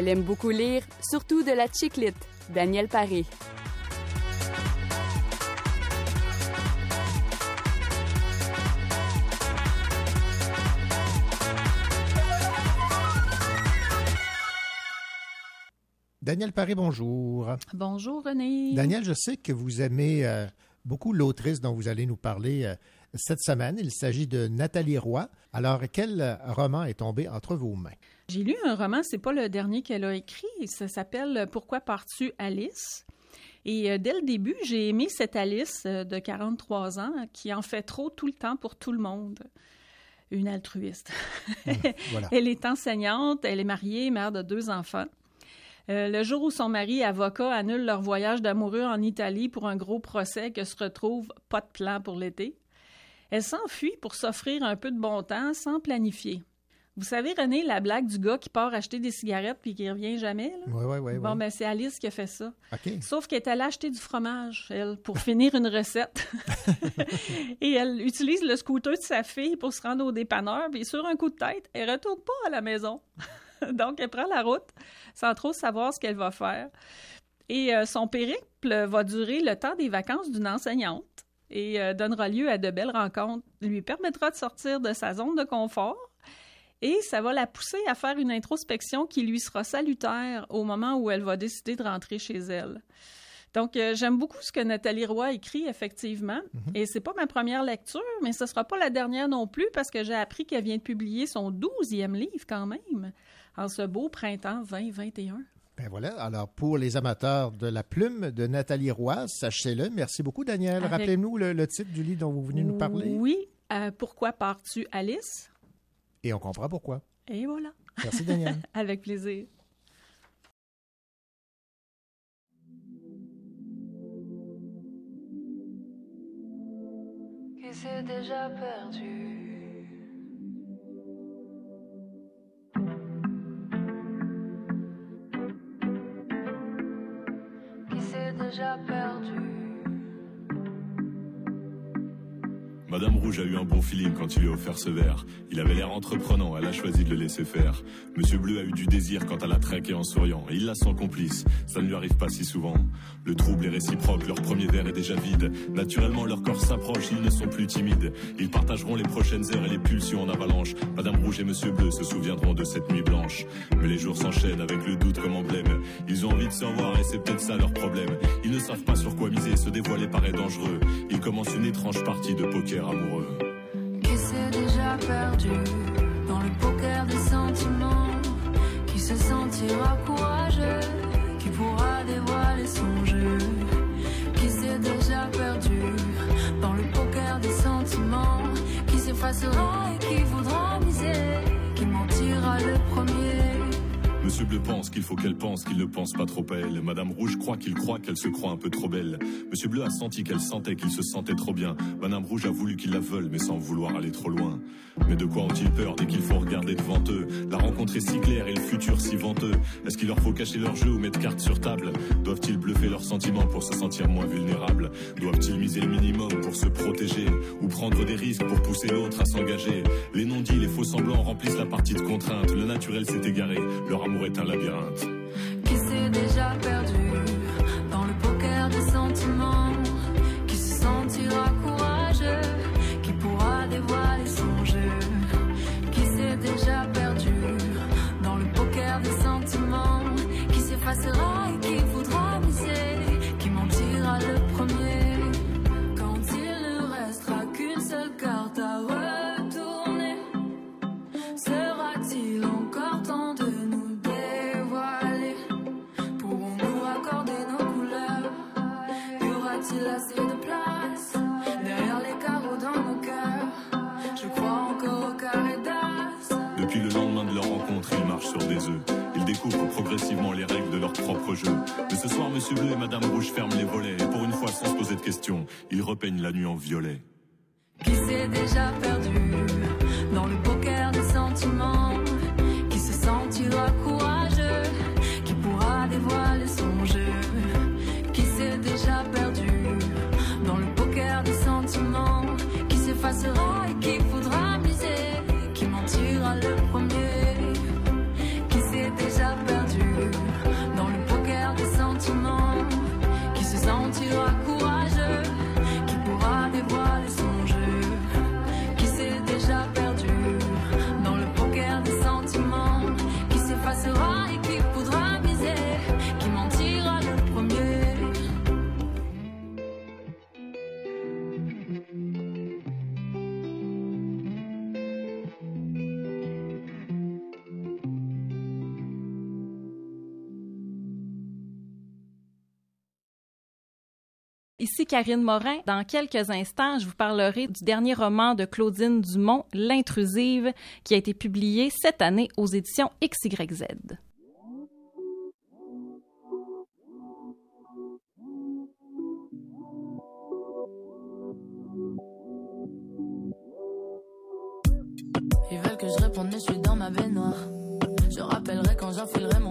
A: Elle aime beaucoup lire, surtout de la chiclite. Danielle Paré.
G: Daniel Paré, bonjour.
U: Bonjour René.
G: Daniel, je sais que vous aimez euh, beaucoup l'autrice dont vous allez nous parler euh, cette semaine. Il s'agit de Nathalie Roy. Alors, quel roman est tombé entre vos mains?
U: J'ai lu un roman, c'est pas le dernier qu'elle a écrit, ça s'appelle Pourquoi pars-tu Alice? Et euh, dès le début, j'ai aimé cette Alice euh, de 43 ans qui en fait trop tout le temps pour tout le monde. Une altruiste.
G: voilà.
U: Elle est enseignante, elle est mariée, mère de deux enfants. Euh, le jour où son mari, avocat, annule leur voyage d'amoureux en Italie pour un gros procès que se retrouve pas de plan pour l'été, elle s'enfuit pour s'offrir un peu de bon temps sans planifier. Vous savez, René, la blague du gars qui part acheter des cigarettes puis qui revient jamais? Là?
G: Oui, oui, oui.
U: Bon, ben c'est Alice qui a fait ça. Sauf qu'elle est allée acheter du fromage, elle, pour finir une recette. Et elle utilise le scooter de sa fille pour se rendre au dépanneur, puis sur un coup de tête, elle retourne pas à la maison. Donc, elle prend la route sans trop savoir ce qu'elle va faire. Et euh, son périple va durer le temps des vacances d'une enseignante et euh, donnera lieu à de belles rencontres, lui permettra de sortir de sa zone de confort et ça va la pousser à faire une introspection qui lui sera salutaire au moment où elle va décider de rentrer chez elle. Donc, euh, j'aime beaucoup ce que Nathalie Roy écrit, effectivement. Et c'est pas ma première lecture, mais ce sera pas la dernière non plus parce que j'ai appris qu'elle vient de publier son douzième livre quand même, en ce beau printemps 2021.
G: Ben voilà. Alors, pour les amateurs de la plume de Nathalie Roy, sachez-le. Merci beaucoup, Daniel.
U: Avec-
G: Rappelez-nous le, le titre du livre dont vous venez nous parler.
U: Oui. euh, pourquoi pars-tu, Alice?
G: Et on comprend pourquoi.
U: Et voilà.
G: Merci, Daniel.
U: Avec plaisir.
I: qui s'est déjà perdu?
V: Rouge a eu un bon feeling quand il lui a offert ce verre. Il avait l'air entreprenant, elle a choisi de le laisser faire. Monsieur Bleu a eu du désir quand elle a traqué en souriant. Et il l'a sans complice, ça ne lui arrive pas si souvent. Le trouble est réciproque, leur premier verre est déjà vide. Naturellement, leur corps s'approche, ils ne sont plus timides. Ils partageront les prochaines heures et les pulsions en avalanche. Madame Rouge et Monsieur Bleu se souviendront de cette nuit blanche. Mais les jours s'enchaînent avec le doute comme emblème. Ils ont envie de se revoir et c'est peut-être ça leur problème. Ils ne savent pas sur quoi miser, se dévoiler paraît dangereux. Ils commencent une étrange partie de poker amoureux.
L: Qui s'est déjà perdu dans le poker des sentiments Qui se sentira courageux Qui pourra dévoiler son jeu. Qui s'est déjà perdu dans le poker des sentiments Qui s'effacera et qui voudra miser Qui mentira le premier
V: Monsieur Bleu pense qu'il faut qu'elle pense qu'il ne pense pas trop à elle. Madame Rouge croit qu'il croit qu'elle se croit un peu trop belle. Monsieur Bleu a senti qu'elle sentait qu'il se sentait trop bien. Madame Rouge a voulu qu'il la veuille, mais sans vouloir aller trop loin. Mais de quoi ont-ils peur dès qu'il faut regarder devant eux? La rencontre est si claire et le futur si venteux. Est-ce qu'il leur faut cacher leur jeu ou mettre carte sur table? Doivent-ils bluffer leurs sentiments pour se sentir moins vulnérables? Doivent-ils miser le minimum pour se protéger Ou prendre des risques pour pousser l'autre à s'engager? Les non-dits, les faux semblants remplissent la partie de contrainte. Le naturel s'est égaré, leur amour est
L: Qui s'est déjà perdu dans le poker des sentiments Qui se sentira courageux Qui pourra dévoiler son jeu. Qui s'est déjà perdu dans le poker des sentiments Qui s'effacera
V: progressivement les règles de leur propre jeu. Mais ce soir, Monsieur Bleu et Madame Rouge ferment les volets. Et pour une fois, sans se poser de questions, ils repeignent la nuit en violet.
L: Qui s'est déjà perdu dans le poker
D: Ici Karine Morin. Dans quelques instants, je vous parlerai du dernier roman de Claudine Dumont, L'intrusive, qui a été publié cette année aux éditions XYZ.
L: Je rappellerai quand j'enfilerai mon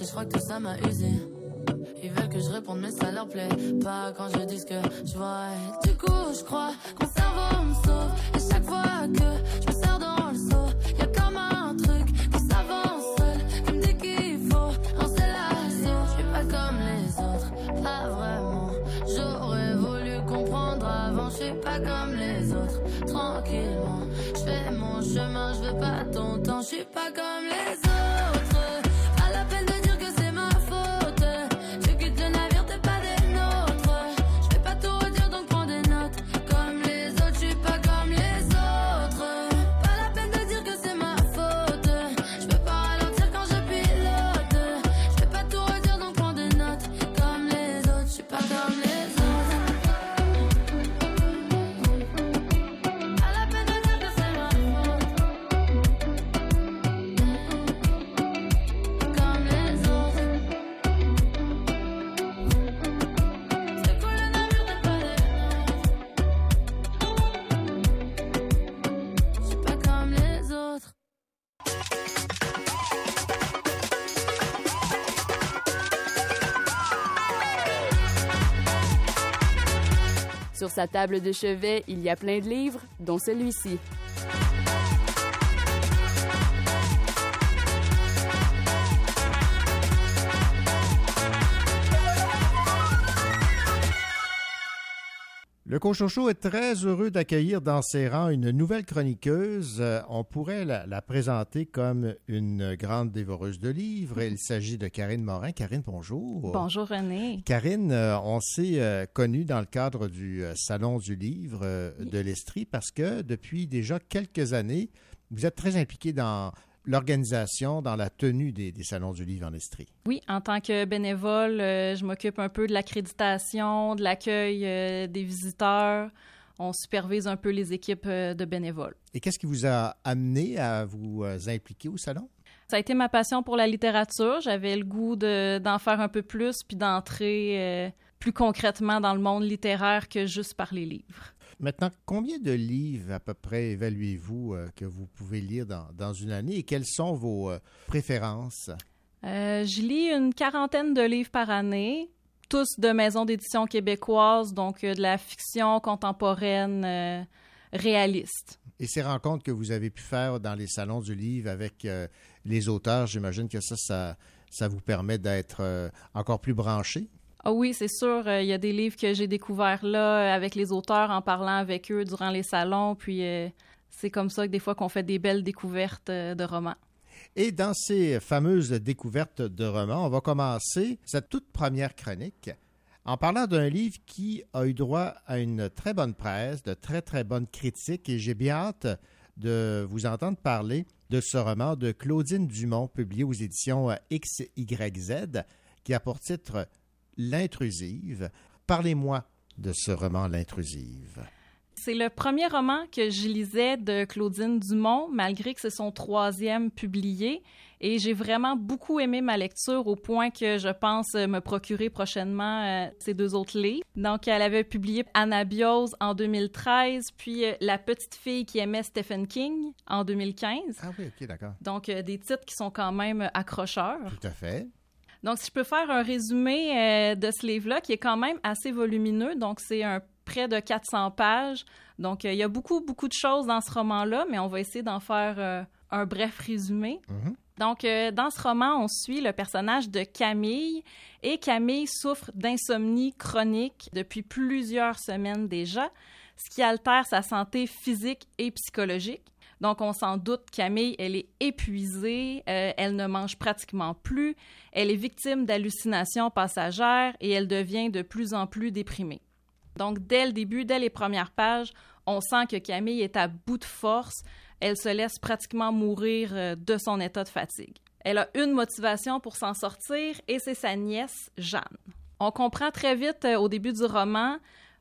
L: et je crois que tout ça m'a usé. Ils veulent que je réponde, mais ça leur plaît pas quand je dis ce que je vois. Du coup, je crois que mon cerveau me. Et chaque fois que je me sers dans le seau, y a comme un truc qui s'avance seul, qui me dit qu'il faut lancer l'assaut. Je suis pas comme les autres, pas vraiment. J'aurais voulu comprendre avant, je suis pas comme les autres. Tranquillement, je fais mon
W: chemin, je veux pas ton temps,
A: sa table de chevet, il y a plein de livres, dont celui-ci.
G: Le Cochocho est très heureux d'accueillir dans ses rangs une nouvelle chroniqueuse. Euh, On pourrait la, la présenter comme une grande dévoreuse de livres. Il s'agit de Karine Morin. Karine, bonjour.
D: Bonjour René.
G: Karine, euh, on s'est euh, connus dans le cadre du Salon du livre de l'Estrie parce que depuis déjà quelques années, vous êtes très impliqué dans l'organisation, dans la tenue des, des Salons du livre en Estrie?
D: Oui, en tant que bénévole, euh, je m'occupe un peu de l'accréditation, de l'accueil euh, des visiteurs. On supervise un peu les équipes euh, de bénévoles.
G: Et qu'est-ce qui vous a amené à vous impliquer au Salon?
D: Ça a été ma passion pour la littérature. J'avais le goût de- d'en faire un peu plus, puis d'entrer plus concrètement dans le monde littéraire que juste par les livres.
G: Maintenant, combien de livres à peu près évaluez-vous euh, que vous pouvez lire dans, dans une année et quelles sont vos euh, préférences?
D: Euh, je lis une quarantaine de livres par année, tous de maisons d'édition québécoises, donc de la fiction contemporaine réaliste.
G: Et ces rencontres que vous avez pu faire dans les salons du livre avec les auteurs, j'imagine que ça, ça, ça vous permet d'être encore plus branché?
D: Ah oui, c'est sûr, euh, il y a des livres que j'ai découverts là euh, avec les auteurs en parlant avec eux durant les salons, puis euh, c'est comme ça que des fois qu'on fait des belles découvertes de romans.
G: Et dans ces fameuses découvertes de romans, on va commencer cette toute première chronique en parlant d'un livre qui a eu droit à une très bonne presse, de très très bonnes critiques, et j'ai bien hâte de vous entendre parler de ce roman de Claudine Dumont, publié aux éditions XYZ, qui a pour titre L'intrusive. Parlez-moi de ce roman L'intrusive.
D: C'est le premier roman que je lisais de Claudine Dumont, malgré que c'est son troisième publié. Et j'ai vraiment beaucoup aimé ma lecture au point que je pense me procurer prochainement euh, ces deux autres livres. Donc, elle avait publié Anabiose en 2013, puis euh, La petite fille qui aimait Stephen King en 2015.
G: Ah oui, ok, d'accord.
D: Donc, euh, des titres qui sont quand même accrocheurs.
G: Tout à fait.
D: Donc, si je peux faire un résumé euh, de ce livre-là, qui est quand même assez volumineux, donc c'est un près de 400 pages. Donc, euh, il y a beaucoup, beaucoup de choses dans ce roman-là, mais on va essayer d'en faire euh, un bref résumé. Donc, euh, dans ce roman, on suit le personnage de Camille et Camille souffre d'insomnie chronique depuis plusieurs semaines déjà, ce qui altère sa santé physique et psychologique. Donc, on s'en doute, Camille, elle est épuisée, euh, elle ne mange pratiquement plus, elle est victime d'hallucinations passagères et elle devient de plus en plus déprimée. Donc, dès le début, dès les premières pages, on sent que Camille est à bout de force. Elle se laisse pratiquement mourir euh, de son état de fatigue. Elle a une motivation pour s'en sortir et c'est sa nièce, Jeanne. On comprend très vite euh, au début du roman,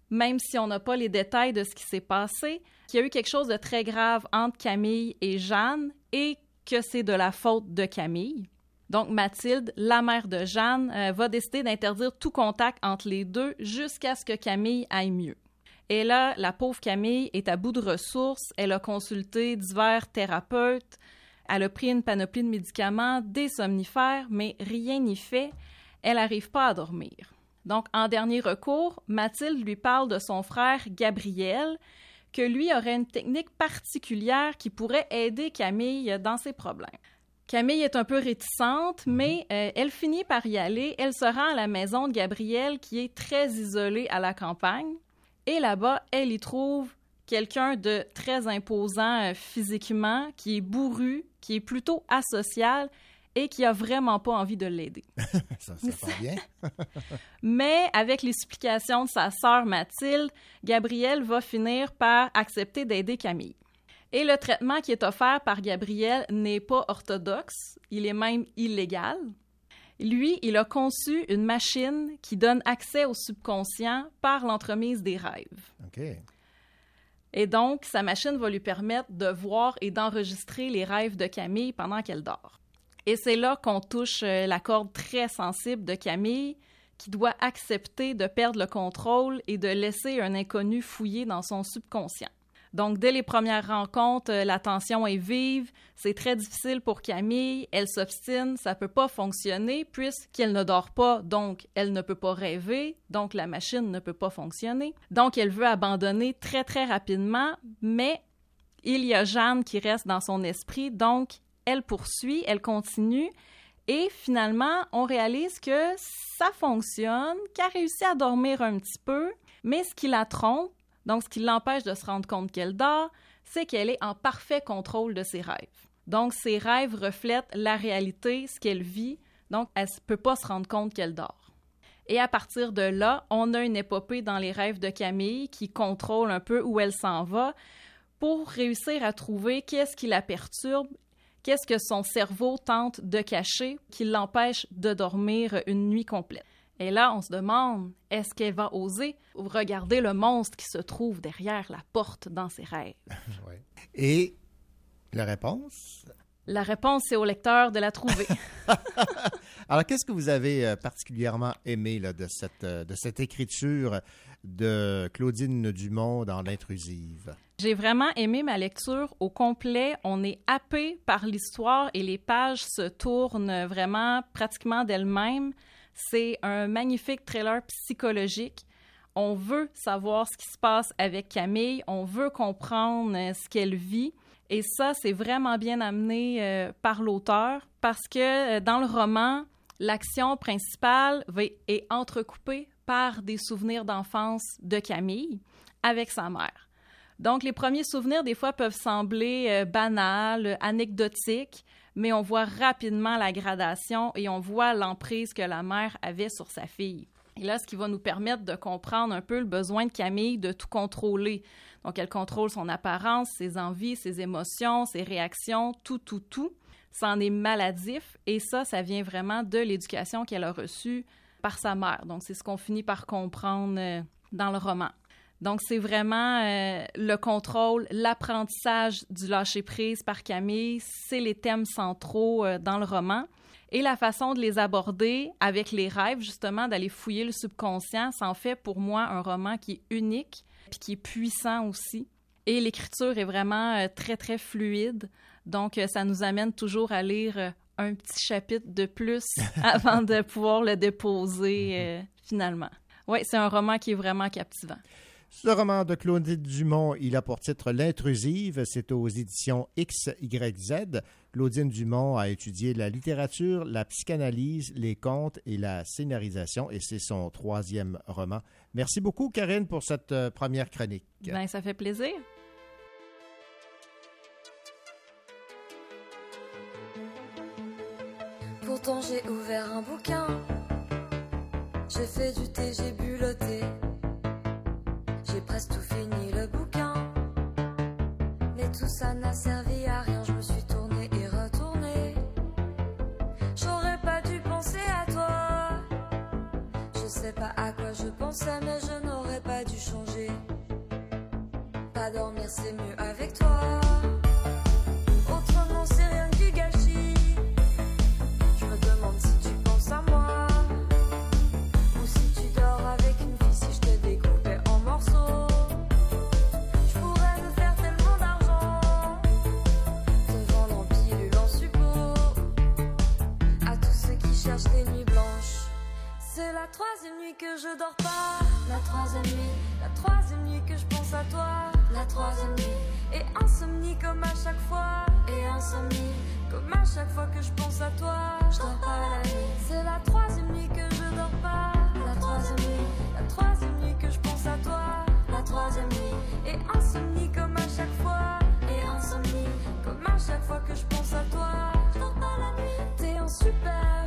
D: même si on n'a pas les détails de ce qui s'est passé, qu'il y a eu quelque chose de très grave entre Camille et Jeanne et que c'est de la faute de Camille. Donc Mathilde, la mère de Jeanne, euh, va décider d'interdire tout contact entre les deux jusqu'à ce que Camille aille mieux. Et là, la pauvre Camille est à bout de ressources. Elle a consulté divers thérapeutes. Elle a pris une panoplie de médicaments, des somnifères, mais rien n'y fait. Elle n'arrive pas à dormir. Donc, en dernier recours, Mathilde lui parle de son frère Gabriel, que lui aurait une technique particulière qui pourrait aider Camille dans ses problèmes. Camille est un peu réticente, mais euh, elle finit par y aller. Elle se rend à la maison de Gabriel, qui est très isolée à la campagne. Et là-bas, elle y trouve quelqu'un de très imposant euh, physiquement, qui est bourru, qui est plutôt asocial et qui a vraiment pas envie de l'aider.
G: ça, ça bien.
D: Mais avec les supplications de sa sœur Mathilde, Gabriel va finir par accepter d'aider Camille. Et le traitement qui est offert par Gabriel n'est pas orthodoxe, il est même illégal. Lui, il a conçu une machine qui donne accès au subconscient par l'entremise des rêves.
G: OK.
D: Et donc, sa machine va lui permettre de voir et d'enregistrer les rêves de Camille pendant qu'elle dort. Et c'est là qu'on touche euh, la corde très sensible de Camille, qui doit accepter de perdre le contrôle et de laisser un inconnu fouiller dans son subconscient. Donc, dès les premières rencontres, euh, la tension est vive, c'est très difficile pour Camille, elle s'obstine, ça peut pas fonctionner puisqu'elle ne dort pas, donc elle ne peut pas rêver, donc la machine ne peut pas fonctionner. Donc, elle veut abandonner très, très rapidement, mais il y a Jeanne qui reste dans son esprit, donc elle poursuit, elle continue, et finalement, on réalise que ça fonctionne, qu'elle réussit à dormir un petit peu, mais ce qui la trompe, donc ce qui l'empêche de se rendre compte qu'elle dort, c'est qu'elle est en parfait contrôle de ses rêves. Donc ses rêves reflètent la réalité, ce qu'elle vit, donc elle ne peut pas se rendre compte qu'elle dort. Et à partir de là, on a une épopée dans les rêves de Camille qui contrôle un peu où elle s'en va pour réussir à trouver qu'est-ce qui la perturbe, qu'est-ce que son cerveau tente de cacher qui l'empêche de dormir une nuit complète? Et là, on se demande, est-ce qu'elle va oser regarder le monstre qui se trouve derrière la porte dans ses rêves?
G: Ouais. Et la réponse?
D: La réponse, c'est au lecteur de la trouver.
G: Alors, qu'est-ce que vous avez euh, particulièrement aimé là, de, cette, euh, de cette écriture de Claudine Dumont dans L'intrusive?
D: J'ai vraiment aimé ma lecture au complet. On est happé par l'histoire et les pages se tournent vraiment pratiquement d'elles-mêmes. C'est un magnifique thriller psychologique. On veut savoir ce qui se passe avec Camille, on veut comprendre euh, ce qu'elle vit. Et ça, c'est vraiment bien amené euh, par l'auteur parce que euh, dans le roman, l'action principale va, est entrecoupée par des souvenirs d'enfance de Camille avec sa mère. Donc, les premiers souvenirs, des fois, peuvent sembler euh, banals, anecdotiques, mais on voit rapidement la gradation et on voit l'emprise que la mère avait sur sa fille. Et là, ce qui va nous permettre de comprendre un peu le besoin de Camille de tout contrôler. Donc, elle contrôle son apparence, ses envies, ses émotions, ses réactions, tout, tout, tout. Ça en est maladif et ça, ça vient vraiment de l'éducation qu'elle a reçue par sa mère. Donc, c'est ce qu'on finit par comprendre euh, dans le roman. Donc, c'est vraiment euh, le contrôle, l'apprentissage du lâcher-prise par Camille, c'est les thèmes centraux euh, dans le roman. Et la façon de les aborder avec les rêves, justement, d'aller fouiller le subconscient, ça en fait pour moi un roman qui est unique, puis qui est puissant aussi. Et l'écriture est vraiment euh, très, très fluide. Donc, ça nous amène toujours à lire un petit chapitre de plus avant de pouvoir le déposer euh, finalement. Oui, c'est un roman qui est vraiment captivant.
G: Ce roman de Claudine Dumont, il a pour titre L'intrusive. C'est aux éditions XYZ. Claudine Dumont a étudié la littérature, la psychanalyse, les contes et la scénarisation, et c'est son troisième roman. Merci beaucoup, Karine, pour cette euh, première chronique.
D: Ben, ça fait plaisir.
W: Pourtant j'ai ouvert un bouquin. J'ai fait du thé, j'ai bu le thé. Presque tout fini le bouquin. Mais tout ça n'a servi à rien, je me suis tournée et retournée. J'aurais pas dû penser à toi. Je sais pas à quoi je pensais, mais je n'aurais pas dû changer. Pas dormir, c'est mieux avec toi. troisième la troisième nuit que je pense à toi, la troisième nuit, et insomnie comme à chaque fois, et insomnie comme à chaque fois que je pense à toi, je dors pas la nuit, c'est la troisième nuit que je dors pas, la troisième nuit, la troisième nuit que je pense à toi, la troisième nuit, et insomnie comme à chaque fois, et insomnie comme à chaque fois que je pense à toi, je dors pas la nuit, t'es un super.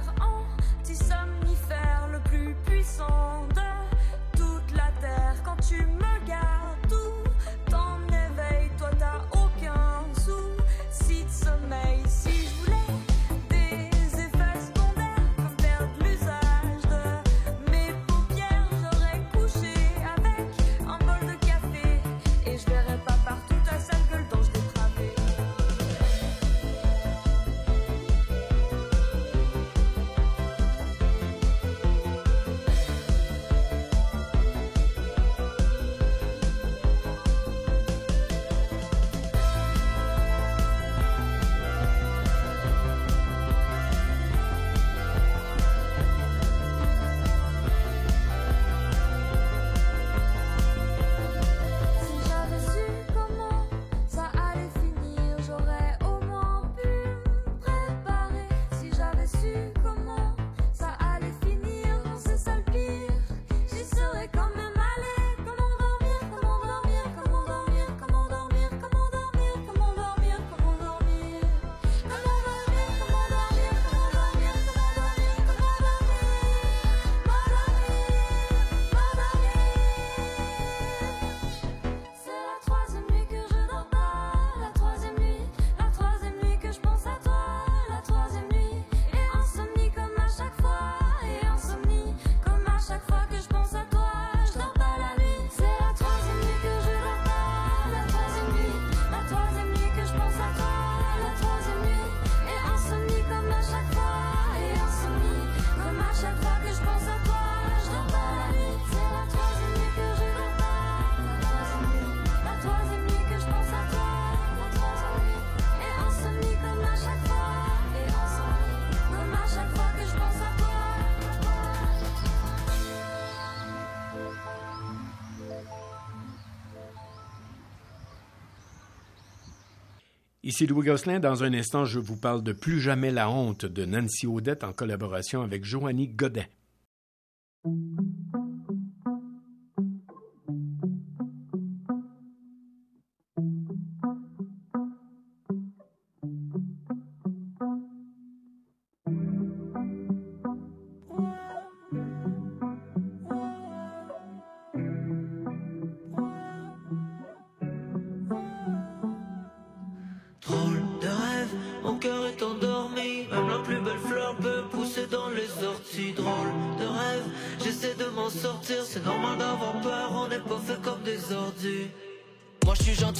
E: Ici Louis Gosselin. Dans un instant, je vous parle de Plus jamais la honte de Nancy Audette en collaboration avec Joanie Godin.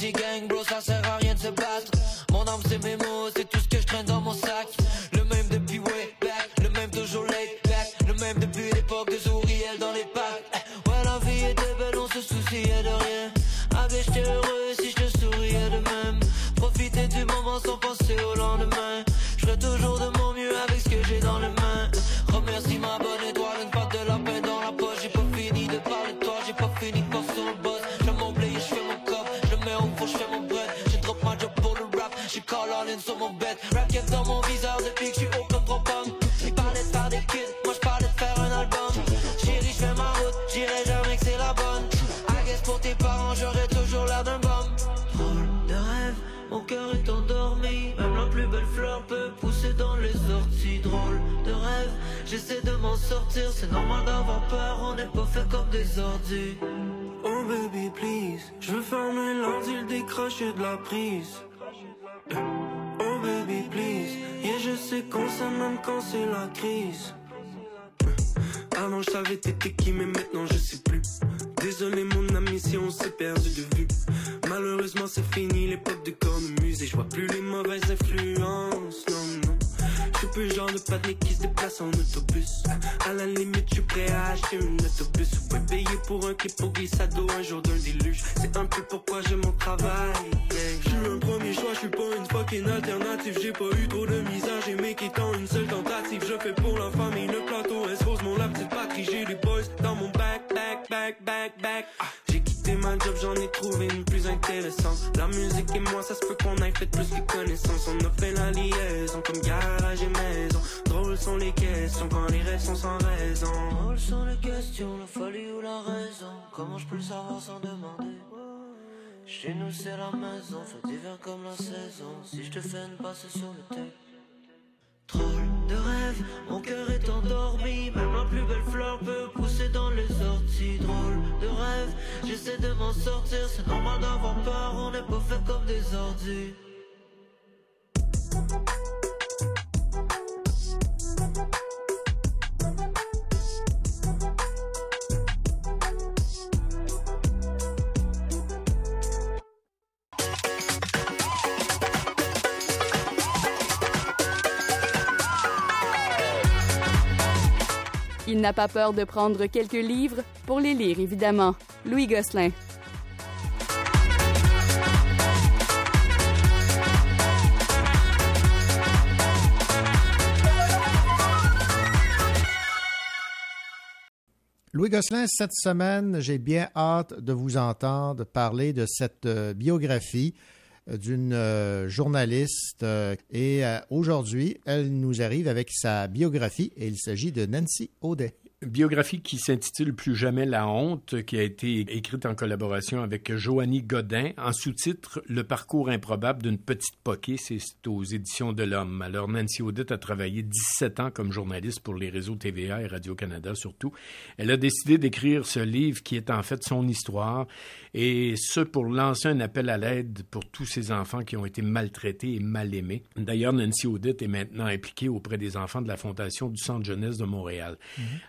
X: gang bro ça sert à rien de se battre. Mon âme c'est mes mots. Chez nous c'est la maison, fait d'hiver comme la saison. Si je te fais une passe sur le thé. Drôle de rêve, mon cœur est endormi. Même la plus belle fleur peut pousser dans les orties. Drôle de rêve, j'essaie de m'en sortir. C'est normal d'avoir peur, on n'est pas fait comme des ordis.
A: N'a pas peur de prendre quelques livres pour les lire, évidemment. Louis Gosselin.
G: Louis Gosselin, cette semaine, j'ai bien hâte de vous entendre parler de cette euh, biographie d'une euh, journaliste. euh, et euh, aujourd'hui, elle nous arrive avec sa biographie et il s'agit de Nancy Audet.
E: Biographie qui s'intitule Plus jamais la honte, qui a été écrite en collaboration avec Joanny Godin, en sous-titre Le parcours improbable d'une petite poquée, c'est aux éditions de l'Homme. Alors Nancy Audette a travaillé 17 ans comme journaliste pour les réseaux TVA et Radio-Canada surtout. Elle a décidé d'écrire ce livre qui est en fait son histoire, et ce pour lancer un appel à l'aide pour tous ces enfants qui ont été maltraités et mal aimés. D'ailleurs, Nancy Audette est maintenant impliquée auprès des enfants de la Fondation du Centre jeunesse de Montréal.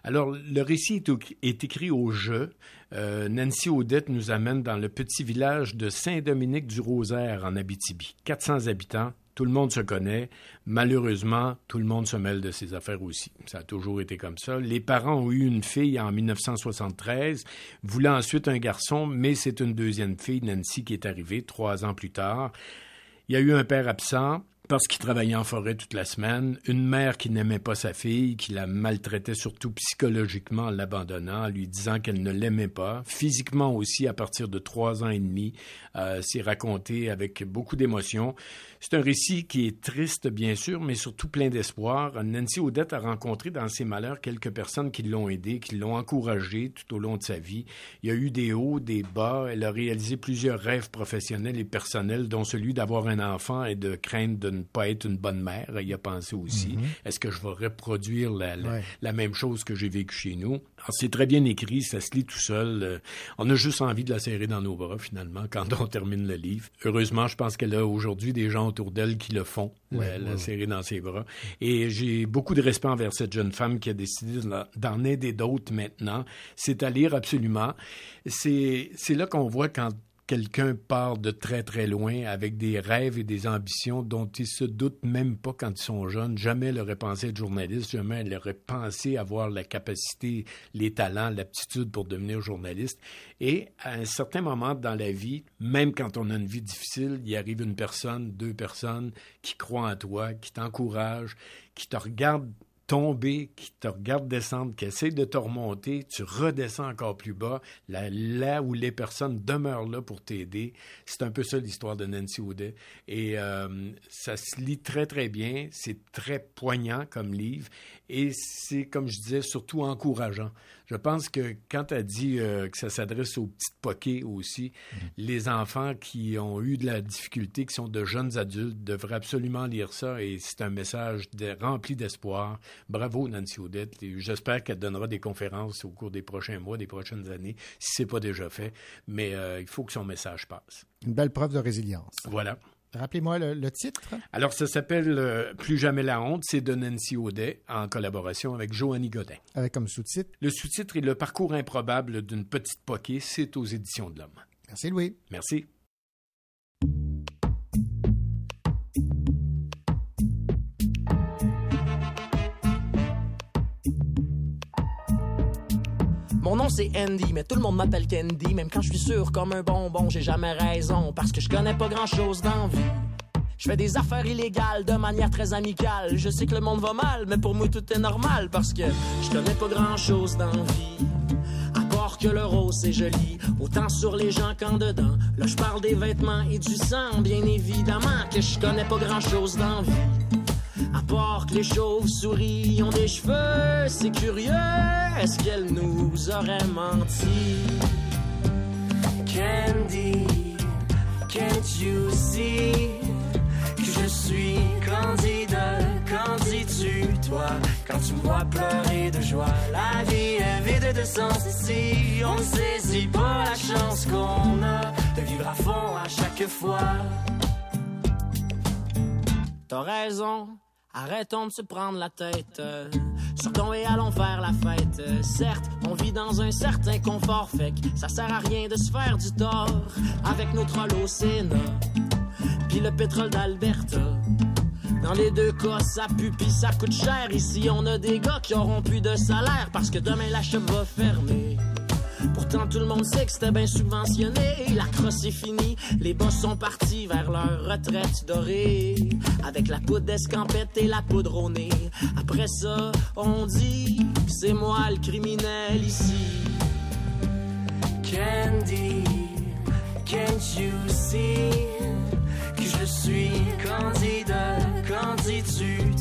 E: Alors, le récit est écrit au jeu. Euh, Nancy Audette nous amène dans le petit village de Saint-Dominique-du-Rosaire en Abitibi. 400 habitants, tout le monde se connaît. Malheureusement, tout le monde se mêle de ses affaires aussi. Ça a toujours été comme ça. Les parents ont eu une fille en 1973, voulaient ensuite un garçon, mais c'est une deuxième fille, Nancy, qui est arrivée trois ans plus tard. Il y a eu un père absent parce qu'il travaillait en forêt toute la semaine, une mère qui n'aimait pas sa fille, qui la maltraitait surtout psychologiquement en l'abandonnant, en lui disant qu'elle ne l'aimait pas, physiquement aussi à partir de trois ans et demi, euh, c'est raconté avec beaucoup d'émotion. C'est un récit qui est triste, bien sûr, mais surtout plein d'espoir. Nancy Audette a rencontré dans ses malheurs quelques personnes qui l'ont aidé, qui l'ont encouragé tout au long de sa vie. Il y a eu des hauts, des bas. Elle a réalisé plusieurs rêves professionnels et personnels, dont celui d'avoir un enfant et de craindre de ne pas être une bonne mère. Elle y a pensé aussi.
G: Mhm.
E: Est-ce que je vais reproduire la, la,
G: Ouais.
E: la même chose que j'ai vécu chez nous? C'est très bien écrit, ça se lit tout seul. Euh, on a juste envie de la serrer dans nos bras, finalement, quand on termine le livre. Heureusement, je pense qu'elle a aujourd'hui des gens autour d'elle qui le font,
G: Ouais,
E: la, la
G: ouais, ouais.
E: serrer dans ses bras. Et j'ai beaucoup de respect envers cette jeune femme qui a décidé de- d'en aider d'autres maintenant. C'est à lire absolument. C'est là qu'on voit quand quelqu'un part de très très loin avec des rêves et des ambitions dont ils se doutent même pas quand ils sont jeunes. Jamais elle aurait pensé être journaliste, jamais elle aurait pensé avoir la capacité, les talents, l'aptitude pour devenir journaliste. Et à un certain moment dans la vie, même quand on a une vie difficile, il arrive une personne, deux personnes qui croient en toi, qui t'encouragent, qui te regardent tomber, qui te regarde descendre, qui essaie de te remonter, tu redescends encore plus bas, là, là où les personnes demeurent là pour t'aider. C'est un peu ça l'histoire de Nancy Audet. Et euh, ça se lit très, très bien. C'est très poignant comme livre. Et c'est, comme je disais, surtout encourageant. Je pense que quand elle dit euh, que ça s'adresse aux petites poquets aussi, les enfants qui ont eu de la difficulté, qui sont de jeunes adultes, devraient absolument lire ça. Et c'est un message de- rempli d'espoir. Bravo, Nancy Audette. Et J'espère qu'elle donnera des conférences au cours des prochains mois, des prochaines années, si ce n'est pas déjà fait. Mais euh, il faut que son message passe.
G: Une belle preuve de résilience.
E: Voilà.
G: Rappelez-moi le, le titre.
E: Alors, ça s'appelle euh, Plus jamais la honte. C'est de Nancy Audet en collaboration avec Joanny Godin.
G: Avec comme sous-titre.
E: Le sous-titre est Le parcours improbable d'une petite poquée. C'est aux éditions de l'Homme.
G: Merci, Louis.
E: Merci.
Y: Mon nom c'est Andy, mais tout le monde m'appelle Candy. Même quand je suis sûr comme un bonbon, j'ai jamais raison. Parce que je connais pas grand chose dans vie. Je fais des affaires illégales de manière très amicale. Je sais que le monde va mal, mais pour moi tout est normal. Parce que je connais pas grand chose dans vie. À part que le rose c'est joli, autant sur les gens qu'en dedans. Là je parle des vêtements et du sang, bien évidemment que je connais pas grand chose dans vie. À part que les chauves-souris ont des cheveux, c'est curieux, est-ce qu'elle nous aurait menti? Candy,
Z: Can't you see que je suis candidat, candidu toi Quand tu me vois pleurer de joie, la vie est vide de sens ici. On ne saisit pas la chance qu'on a de vivre à fond à chaque fois.
X: T'as raison, arrêtons de se prendre la tête. euh, Sortons et allons faire la fête. Euh, Certes, on vit dans un certain confort, fait que ça sert à rien de se faire du tort avec au Sénat. Puis le pétrole d'Alberta. Dans les deux cas, ça pue pis ça coûte cher. Ici, on a des gars qui auront plus de salaire parce que demain la shop va fermer. Pourtant, tout le monde sait que c'était bien subventionné. La crosse est finie, les boss sont partis vers leur retraite dorée. Avec la poudre d'escampette et la poudre. Après ça, on dit c'est moi le criminel ici.
Z: Candy, can't you see que je suis candidat, candidu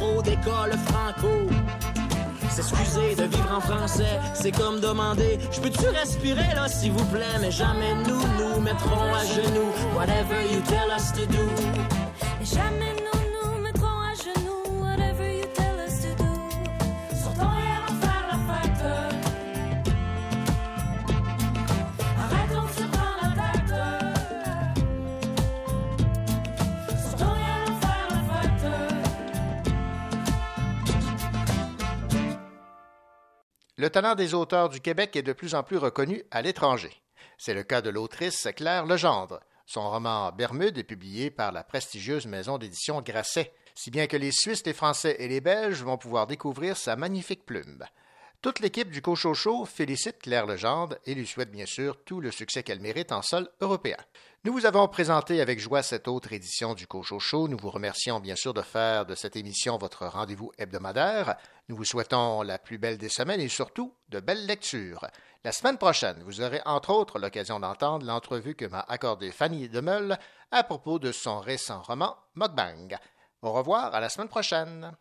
X: Trop, franco. S'excuser de vivre en français, c'est comme demander Je peux-tu respirer là, s'il vous plaît Mais jamais nous nous mettrons à genoux. Whatever you tell us to do.
I: Et jamais
G: Le talent des auteurs du Québec est de plus en plus reconnu à l'étranger. C'est le cas de l'autrice Claire Legendre. Son roman Bermude est publié par la prestigieuse maison d'édition Grasset, si bien que les Suisses, les Français et les Belges vont pouvoir découvrir sa magnifique plume. Toute l'équipe du Cochocho félicite Claire Legendre et lui souhaite bien sûr tout le succès qu'elle mérite en sol européen. Nous vous avons présenté avec joie cette autre édition du Cocho Show. Nous vous remercions bien sûr de faire de cette émission votre rendez-vous hebdomadaire. Nous vous souhaitons la plus belle des semaines et surtout de belles lectures. La semaine prochaine, vous aurez entre autres l'occasion d'entendre l'entrevue que m'a accordée Fanny Demeul à propos de son récent roman Mokbang. Au revoir, à la semaine prochaine.